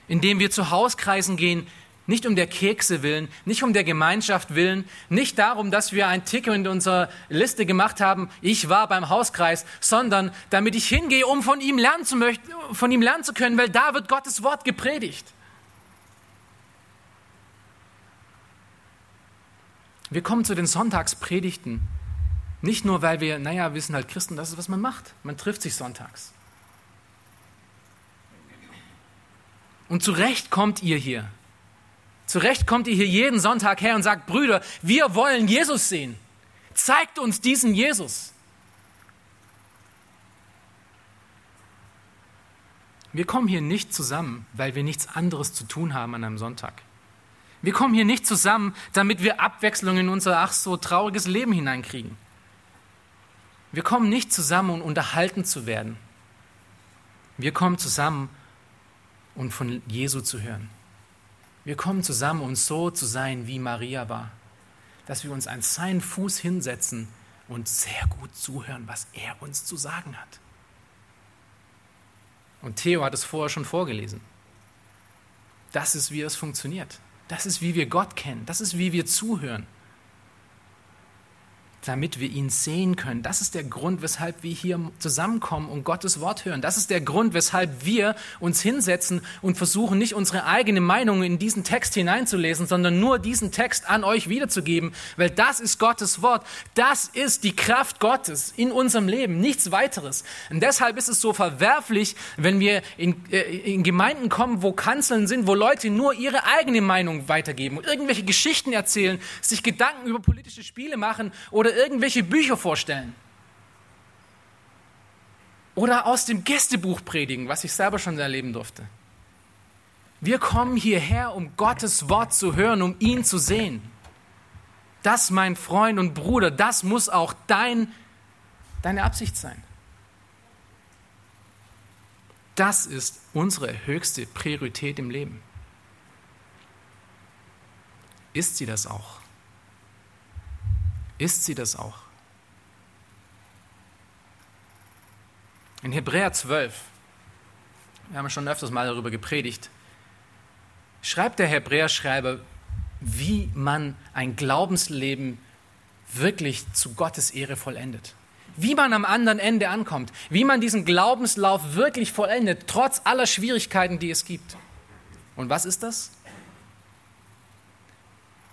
Indem wir zu Hauskreisen gehen, nicht um der Kekse willen, nicht um der Gemeinschaft willen, nicht darum, dass wir ein Tick in unserer Liste gemacht haben, ich war beim Hauskreis, sondern damit ich hingehe, um von ihm lernen zu, möchten, von ihm lernen zu können, weil da wird Gottes Wort gepredigt. Wir kommen zu den Sonntagspredigten nicht nur, weil wir, naja, wir sind halt Christen, das ist, was man macht. Man trifft sich sonntags. Und zu Recht kommt ihr hier. Zu Recht kommt ihr hier jeden Sonntag her und sagt, Brüder, wir wollen Jesus sehen. Zeigt uns diesen Jesus. Wir kommen hier nicht zusammen, weil wir nichts anderes zu tun haben an einem Sonntag. Wir kommen hier nicht zusammen, damit wir Abwechslung in unser ach so trauriges Leben hineinkriegen. Wir kommen nicht zusammen, um unterhalten zu werden. Wir kommen zusammen, um von Jesu zu hören. Wir kommen zusammen, um so zu sein, wie Maria war. Dass wir uns an seinen Fuß hinsetzen und sehr gut zuhören, was er uns zu sagen hat. Und Theo hat es vorher schon vorgelesen. Das ist, wie es funktioniert. Das ist, wie wir Gott kennen. Das ist, wie wir zuhören damit wir ihn sehen können. Das ist der Grund, weshalb wir hier zusammenkommen und Gottes Wort hören. Das ist der Grund, weshalb wir uns hinsetzen und versuchen, nicht unsere eigene Meinung in diesen Text hineinzulesen, sondern nur diesen Text an euch wiederzugeben, weil das ist Gottes Wort. Das ist die Kraft Gottes in unserem Leben, nichts weiteres. Und deshalb ist es so verwerflich, wenn wir in, äh, in Gemeinden kommen, wo Kanzeln sind, wo Leute nur ihre eigene Meinung weitergeben irgendwelche Geschichten erzählen, sich Gedanken über politische Spiele machen oder oder irgendwelche Bücher vorstellen. Oder aus dem Gästebuch predigen, was ich selber schon erleben durfte. Wir kommen hierher, um Gottes Wort zu hören, um ihn zu sehen. Das, mein Freund und Bruder, das muss auch dein, deine Absicht sein. Das ist unsere höchste Priorität im Leben. Ist sie das auch? Ist sie das auch? In Hebräer 12, wir haben schon öfters mal darüber gepredigt, schreibt der Hebräerschreiber, wie man ein Glaubensleben wirklich zu Gottes Ehre vollendet. Wie man am anderen Ende ankommt. Wie man diesen Glaubenslauf wirklich vollendet, trotz aller Schwierigkeiten, die es gibt. Und was ist das?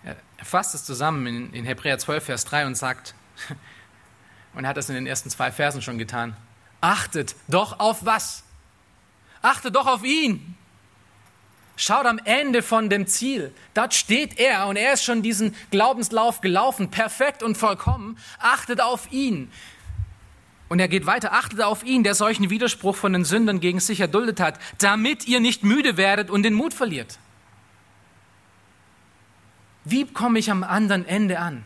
Er fasst es zusammen in, in Hebräer 12, Vers 3 und sagt, und er hat das in den ersten zwei Versen schon getan, achtet doch auf was? Achtet doch auf ihn. Schaut am Ende von dem Ziel. Dort steht er und er ist schon diesen Glaubenslauf gelaufen, perfekt und vollkommen. Achtet auf ihn. Und er geht weiter, achtet auf ihn, der solchen Widerspruch von den Sündern gegen sich erduldet hat, damit ihr nicht müde werdet und den Mut verliert. Wie komme ich am anderen Ende an?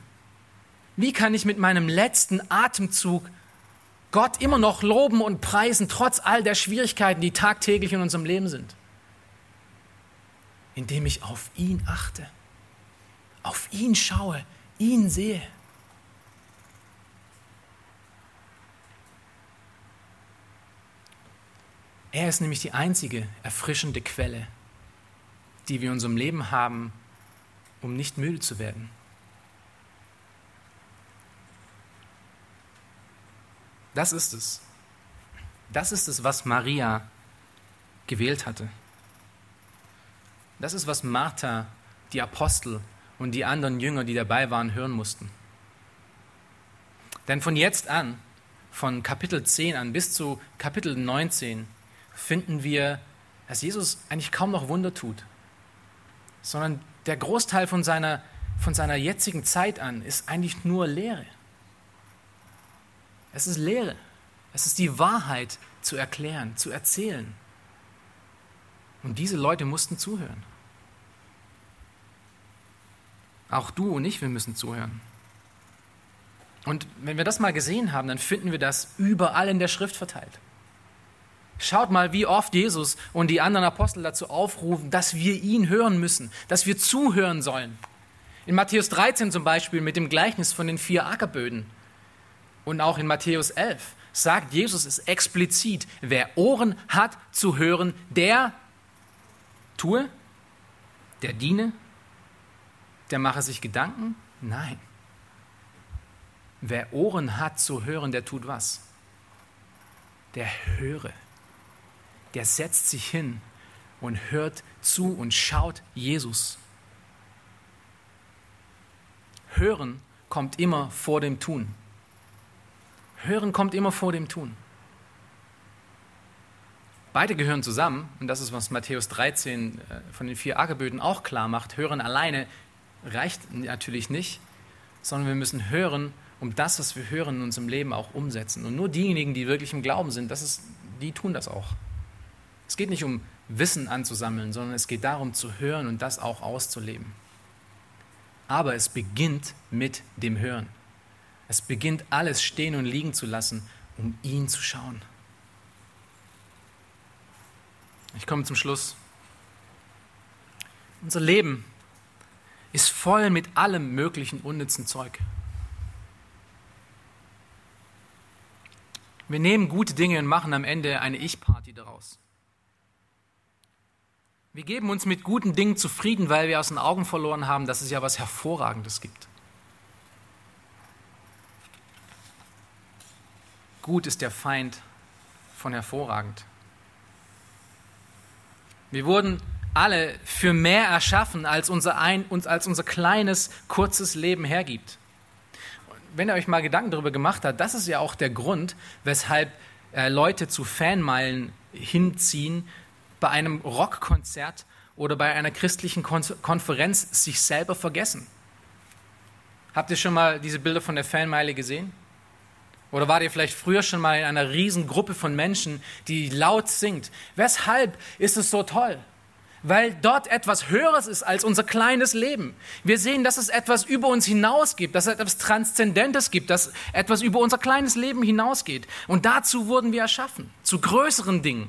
Wie kann ich mit meinem letzten Atemzug Gott immer noch loben und preisen, trotz all der Schwierigkeiten, die tagtäglich in unserem Leben sind? Indem ich auf ihn achte, auf ihn schaue, ihn sehe. Er ist nämlich die einzige erfrischende Quelle, die wir in unserem Leben haben, um nicht müde zu werden. Das ist es. Das ist es, was Maria gewählt hatte. Das ist, was Martha, die Apostel und die anderen Jünger, die dabei waren, hören mussten. Denn von jetzt an, von Kapitel 10 an bis zu Kapitel 19, finden wir, dass Jesus eigentlich kaum noch Wunder tut, sondern der Großteil von seiner, von seiner jetzigen Zeit an ist eigentlich nur Lehre. Es ist Lehre. Es ist die Wahrheit zu erklären, zu erzählen. Und diese Leute mussten zuhören. Auch du und ich, wir müssen zuhören. Und wenn wir das mal gesehen haben, dann finden wir das überall in der Schrift verteilt. Schaut mal, wie oft Jesus und die anderen Apostel dazu aufrufen, dass wir ihn hören müssen, dass wir zuhören sollen. In Matthäus 13 zum Beispiel mit dem Gleichnis von den vier Ackerböden und auch in Matthäus 11 sagt Jesus es explizit, wer Ohren hat zu hören, der tue, der diene, der mache sich Gedanken? Nein. Wer Ohren hat zu hören, der tut was? Der höre der setzt sich hin und hört zu und schaut Jesus. Hören kommt immer vor dem Tun. Hören kommt immer vor dem Tun. Beide gehören zusammen und das ist, was Matthäus 13 äh, von den vier Ackerböden auch klar macht. Hören alleine reicht natürlich nicht, sondern wir müssen hören, um das, was wir hören in unserem Leben auch umsetzen. Und nur diejenigen, die wirklich im Glauben sind, das ist, die tun das auch. Es geht nicht um Wissen anzusammeln, sondern es geht darum zu hören und das auch auszuleben. Aber es beginnt mit dem Hören. Es beginnt alles stehen und liegen zu lassen, um ihn zu schauen. Ich komme zum Schluss. Unser Leben ist voll mit allem möglichen unnützen Zeug. Wir nehmen gute Dinge und machen am Ende eine Ich-Party daraus. Wir geben uns mit guten Dingen zufrieden, weil wir aus den Augen verloren haben, dass es ja was Hervorragendes gibt. Gut ist der Feind von hervorragend. Wir wurden alle für mehr erschaffen, als unser, ein, als unser kleines, kurzes Leben hergibt. Wenn ihr euch mal Gedanken darüber gemacht habt, das ist ja auch der Grund, weshalb äh, Leute zu Fanmeilen hinziehen, bei einem Rockkonzert oder bei einer christlichen Kon Konferenz sich selber vergessen. Habt ihr schon mal diese Bilder von der Fanmeile gesehen? Oder wart ihr vielleicht früher schon mal in einer riesen Gruppe von Menschen, die laut singt? Weshalb ist es so toll? Weil dort etwas Höheres ist als unser kleines Leben. Wir sehen, dass es etwas über uns hinaus gibt, dass es etwas Transzendentes gibt, dass etwas über unser kleines Leben hinausgeht. Und dazu wurden wir erschaffen, zu größeren Dingen.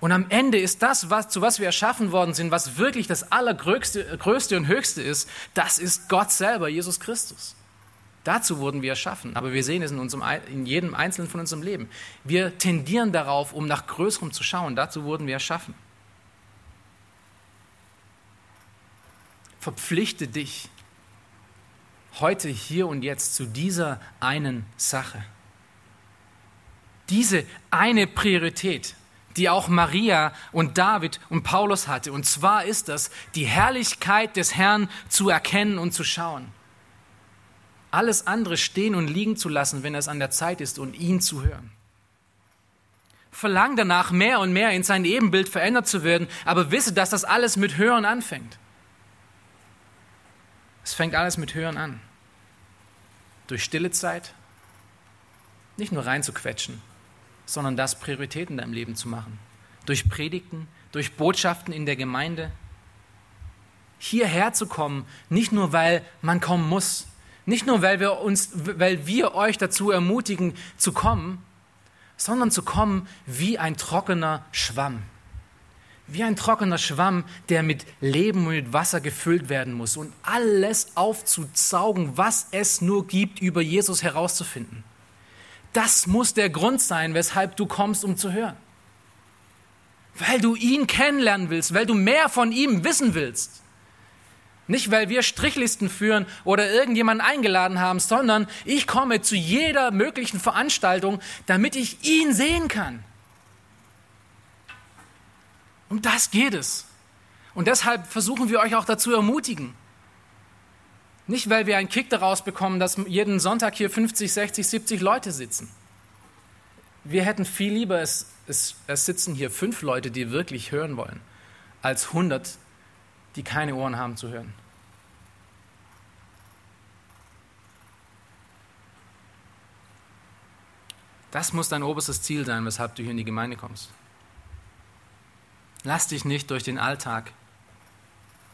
Und am Ende ist das, was, zu was wir erschaffen worden sind, was wirklich das Allergrößte Größte und Höchste ist, das ist Gott selber, Jesus Christus. Dazu wurden wir erschaffen, aber wir sehen es in, unserem, in jedem Einzelnen von unserem Leben. Wir tendieren darauf, um nach Größerem zu schauen. Dazu wurden wir erschaffen. Verpflichte dich heute, hier und jetzt zu dieser einen Sache. Diese eine Priorität, die auch Maria und David und Paulus hatte. Und zwar ist das, die Herrlichkeit des Herrn zu erkennen und zu schauen alles andere stehen und liegen zu lassen, wenn es an der Zeit ist und ihn zu hören. Verlang danach, mehr und mehr in sein Ebenbild verändert zu werden, aber wisse, dass das alles mit Hören anfängt. Es fängt alles mit Hören an. Durch stille Zeit, nicht nur reinzuquetschen, sondern das Prioritäten in deinem Leben zu machen. Durch Predigten, durch Botschaften in der Gemeinde. Hierher zu kommen, nicht nur weil man kommen muss, nicht nur, weil wir, uns, weil wir euch dazu ermutigen zu kommen, sondern zu kommen wie ein trockener Schwamm. Wie ein trockener Schwamm, der mit Leben und mit Wasser gefüllt werden muss und alles aufzusaugen, was es nur gibt, über Jesus herauszufinden. Das muss der Grund sein, weshalb du kommst, um zu hören. Weil du ihn kennenlernen willst, weil du mehr von ihm wissen willst. Nicht, weil wir Strichlisten führen oder irgendjemanden eingeladen haben, sondern ich komme zu jeder möglichen Veranstaltung, damit ich ihn sehen kann. Um das geht es. Und deshalb versuchen wir euch auch dazu ermutigen. Nicht, weil wir einen Kick daraus bekommen, dass jeden Sonntag hier 50, 60, 70 Leute sitzen. Wir hätten viel lieber, es, es, es sitzen hier fünf Leute, die wirklich hören wollen, als 100, die keine Ohren haben zu hören. Das muss dein oberstes Ziel sein, weshalb du hier in die Gemeinde kommst. Lass dich nicht durch den Alltag,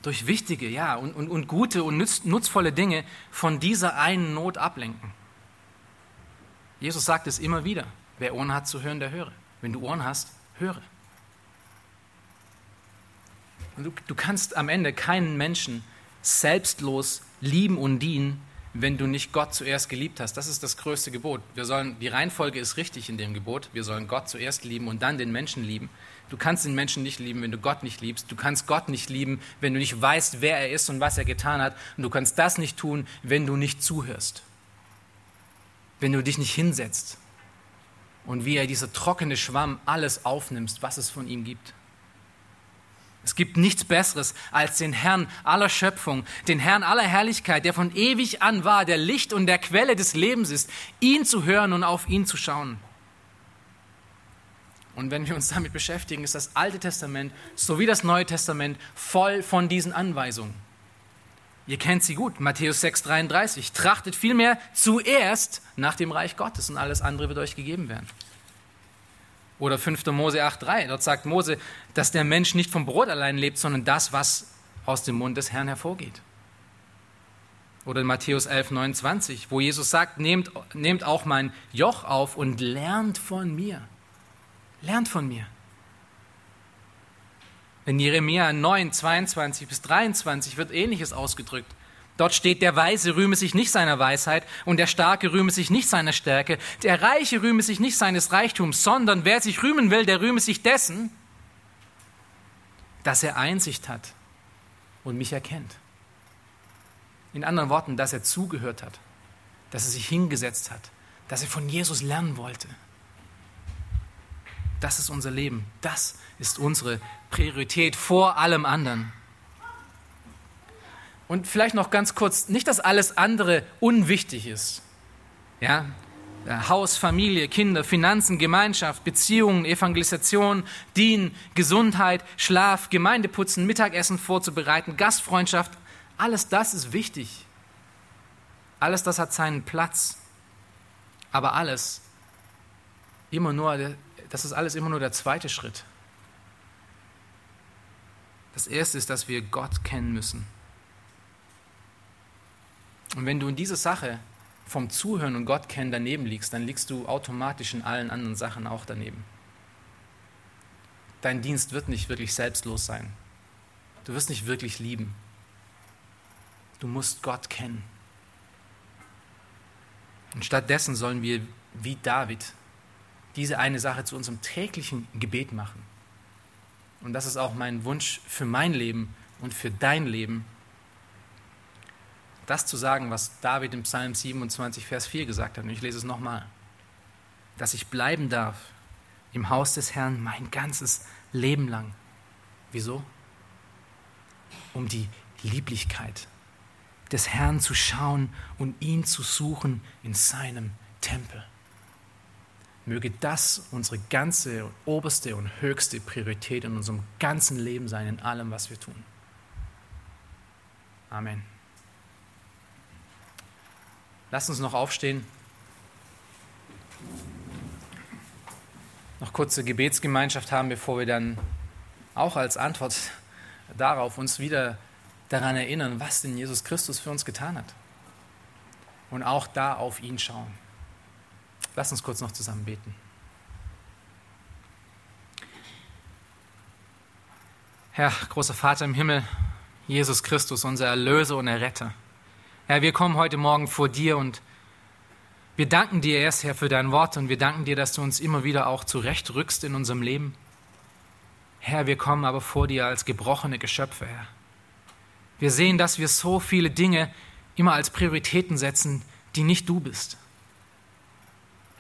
durch wichtige, ja, und, und, und gute und nutz, nutzvolle Dinge von dieser einen Not ablenken. Jesus sagt es immer wieder. Wer Ohren hat zu hören, der höre. Wenn du Ohren hast, höre. Du, du kannst am Ende keinen Menschen selbstlos lieben und dienen, wenn du nicht Gott zuerst geliebt hast. Das ist das größte Gebot. Wir sollen, die Reihenfolge ist richtig in dem Gebot. Wir sollen Gott zuerst lieben und dann den Menschen lieben. Du kannst den Menschen nicht lieben, wenn du Gott nicht liebst. Du kannst Gott nicht lieben, wenn du nicht weißt, wer er ist und was er getan hat. Und du kannst das nicht tun, wenn du nicht zuhörst. Wenn du dich nicht hinsetzt und wie er dieser trockene Schwamm alles aufnimmst, was es von ihm gibt. Es gibt nichts Besseres als den Herrn aller Schöpfung, den Herrn aller Herrlichkeit, der von ewig an war, der Licht und der Quelle des Lebens ist, ihn zu hören und auf ihn zu schauen. Und wenn wir uns damit beschäftigen, ist das Alte Testament sowie das Neue Testament voll von diesen Anweisungen. Ihr kennt sie gut, Matthäus 6,33. Trachtet vielmehr zuerst nach dem Reich Gottes und alles andere wird euch gegeben werden. Oder 5. Mose 8,3. Dort sagt Mose, dass der Mensch nicht vom Brot allein lebt, sondern das, was aus dem Mund des Herrn hervorgeht. Oder in Matthäus 11,29, wo Jesus sagt, nehmt, nehmt auch mein Joch auf und lernt von mir. Lernt von mir. In Jeremia 9, 22 bis 23 wird Ähnliches ausgedrückt. Dort steht, der Weise rühme sich nicht seiner Weisheit und der Starke rühme sich nicht seiner Stärke, der Reiche rühme sich nicht seines Reichtums, sondern wer sich rühmen will, der rühme sich dessen, dass er Einsicht hat und mich erkennt. In anderen Worten, dass er zugehört hat, dass er sich hingesetzt hat, dass er von Jesus lernen wollte. Das ist unser Leben. Das ist unsere Priorität vor allem anderen. Und vielleicht noch ganz kurz, nicht, dass alles andere unwichtig ist. Ja, Haus, Familie, Kinder, Finanzen, Gemeinschaft, Beziehungen, Evangelisation, Dienen, Gesundheit, Schlaf, Gemeindeputzen, Mittagessen vorzubereiten, Gastfreundschaft, alles das ist wichtig. Alles das hat seinen Platz. Aber alles, immer nur das ist alles immer nur der zweite Schritt. Das erste ist, dass wir Gott kennen müssen. Und wenn du in dieser Sache vom Zuhören und Gott kennen daneben liegst, dann liegst du automatisch in allen anderen Sachen auch daneben. Dein Dienst wird nicht wirklich selbstlos sein. Du wirst nicht wirklich lieben. Du musst Gott kennen. Und stattdessen sollen wir wie David diese eine Sache zu unserem täglichen Gebet machen. Und das ist auch mein Wunsch für mein Leben und für dein Leben, das zu sagen, was David im Psalm 27, Vers 4 gesagt hat. Und ich lese es nochmal. Dass ich bleiben darf im Haus des Herrn mein ganzes Leben lang. Wieso? Um die Lieblichkeit des Herrn zu schauen und ihn zu suchen in seinem Tempel. Möge das unsere ganze, oberste und höchste Priorität in unserem ganzen Leben sein, in allem, was wir tun. Amen. Lasst uns noch aufstehen. Noch kurze Gebetsgemeinschaft haben, bevor wir dann auch als Antwort darauf uns wieder daran erinnern, was denn Jesus Christus für uns getan hat. Und auch da auf ihn schauen. Lass uns kurz noch zusammen beten. Herr, großer Vater im Himmel, Jesus Christus, unser Erlöser und Erretter. Herr, wir kommen heute Morgen vor dir und wir danken dir erst, Herr, für dein Wort und wir danken dir, dass du uns immer wieder auch zurechtrückst in unserem Leben. Herr, wir kommen aber vor dir als gebrochene Geschöpfe, Herr. Wir sehen, dass wir so viele Dinge immer als Prioritäten setzen, die nicht du bist.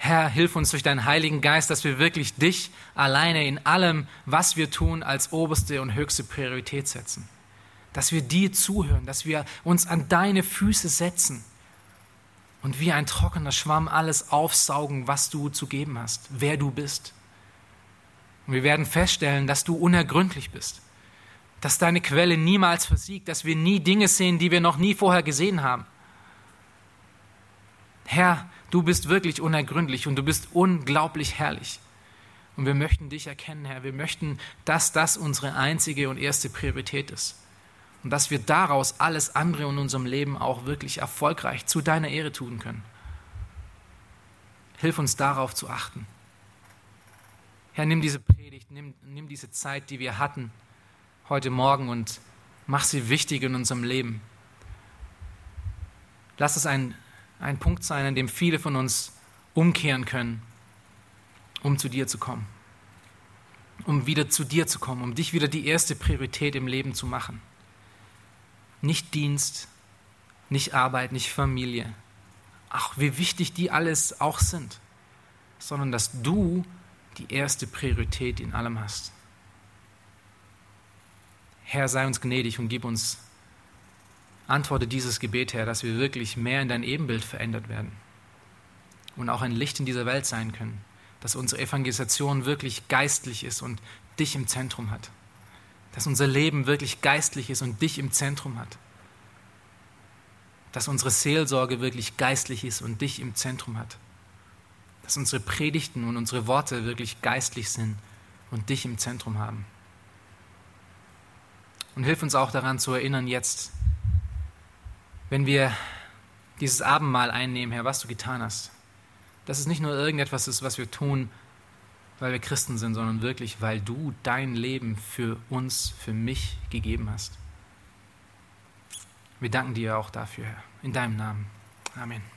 Herr, hilf uns durch deinen Heiligen Geist, dass wir wirklich dich alleine in allem, was wir tun, als oberste und höchste Priorität setzen. Dass wir dir zuhören, dass wir uns an deine Füße setzen und wie ein trockener Schwamm alles aufsaugen, was du zu geben hast, wer du bist. Und wir werden feststellen, dass du unergründlich bist, dass deine Quelle niemals versiegt, dass wir nie Dinge sehen, die wir noch nie vorher gesehen haben. Herr, Du bist wirklich unergründlich und du bist unglaublich herrlich. Und wir möchten dich erkennen, Herr. Wir möchten, dass das unsere einzige und erste Priorität ist. Und dass wir daraus alles andere in unserem Leben auch wirklich erfolgreich zu deiner Ehre tun können. Hilf uns darauf zu achten. Herr, nimm diese Predigt, nimm, nimm diese Zeit, die wir hatten heute Morgen und mach sie wichtig in unserem Leben. Lass es ein ein Punkt sein, an dem viele von uns umkehren können, um zu dir zu kommen. Um wieder zu dir zu kommen, um dich wieder die erste Priorität im Leben zu machen. Nicht Dienst, nicht Arbeit, nicht Familie. Ach, wie wichtig die alles auch sind, sondern dass du die erste Priorität in allem hast. Herr, sei uns gnädig und gib uns, antworte dieses Gebet, Herr, dass wir wirklich mehr in dein Ebenbild verändert werden und auch ein Licht in dieser Welt sein können, dass unsere Evangelisation wirklich geistlich ist und dich im Zentrum hat, dass unser Leben wirklich geistlich ist und dich im Zentrum hat, dass unsere Seelsorge wirklich geistlich ist und dich im Zentrum hat, dass unsere Predigten und unsere Worte wirklich geistlich sind und dich im Zentrum haben. Und hilf uns auch daran zu erinnern, jetzt, wenn wir dieses Abendmahl einnehmen, Herr, was du getan hast, dass es nicht nur irgendetwas ist, was wir tun, weil wir Christen sind, sondern wirklich, weil du dein Leben für uns, für mich gegeben hast. Wir danken dir auch dafür, Herr. In deinem Namen. Amen.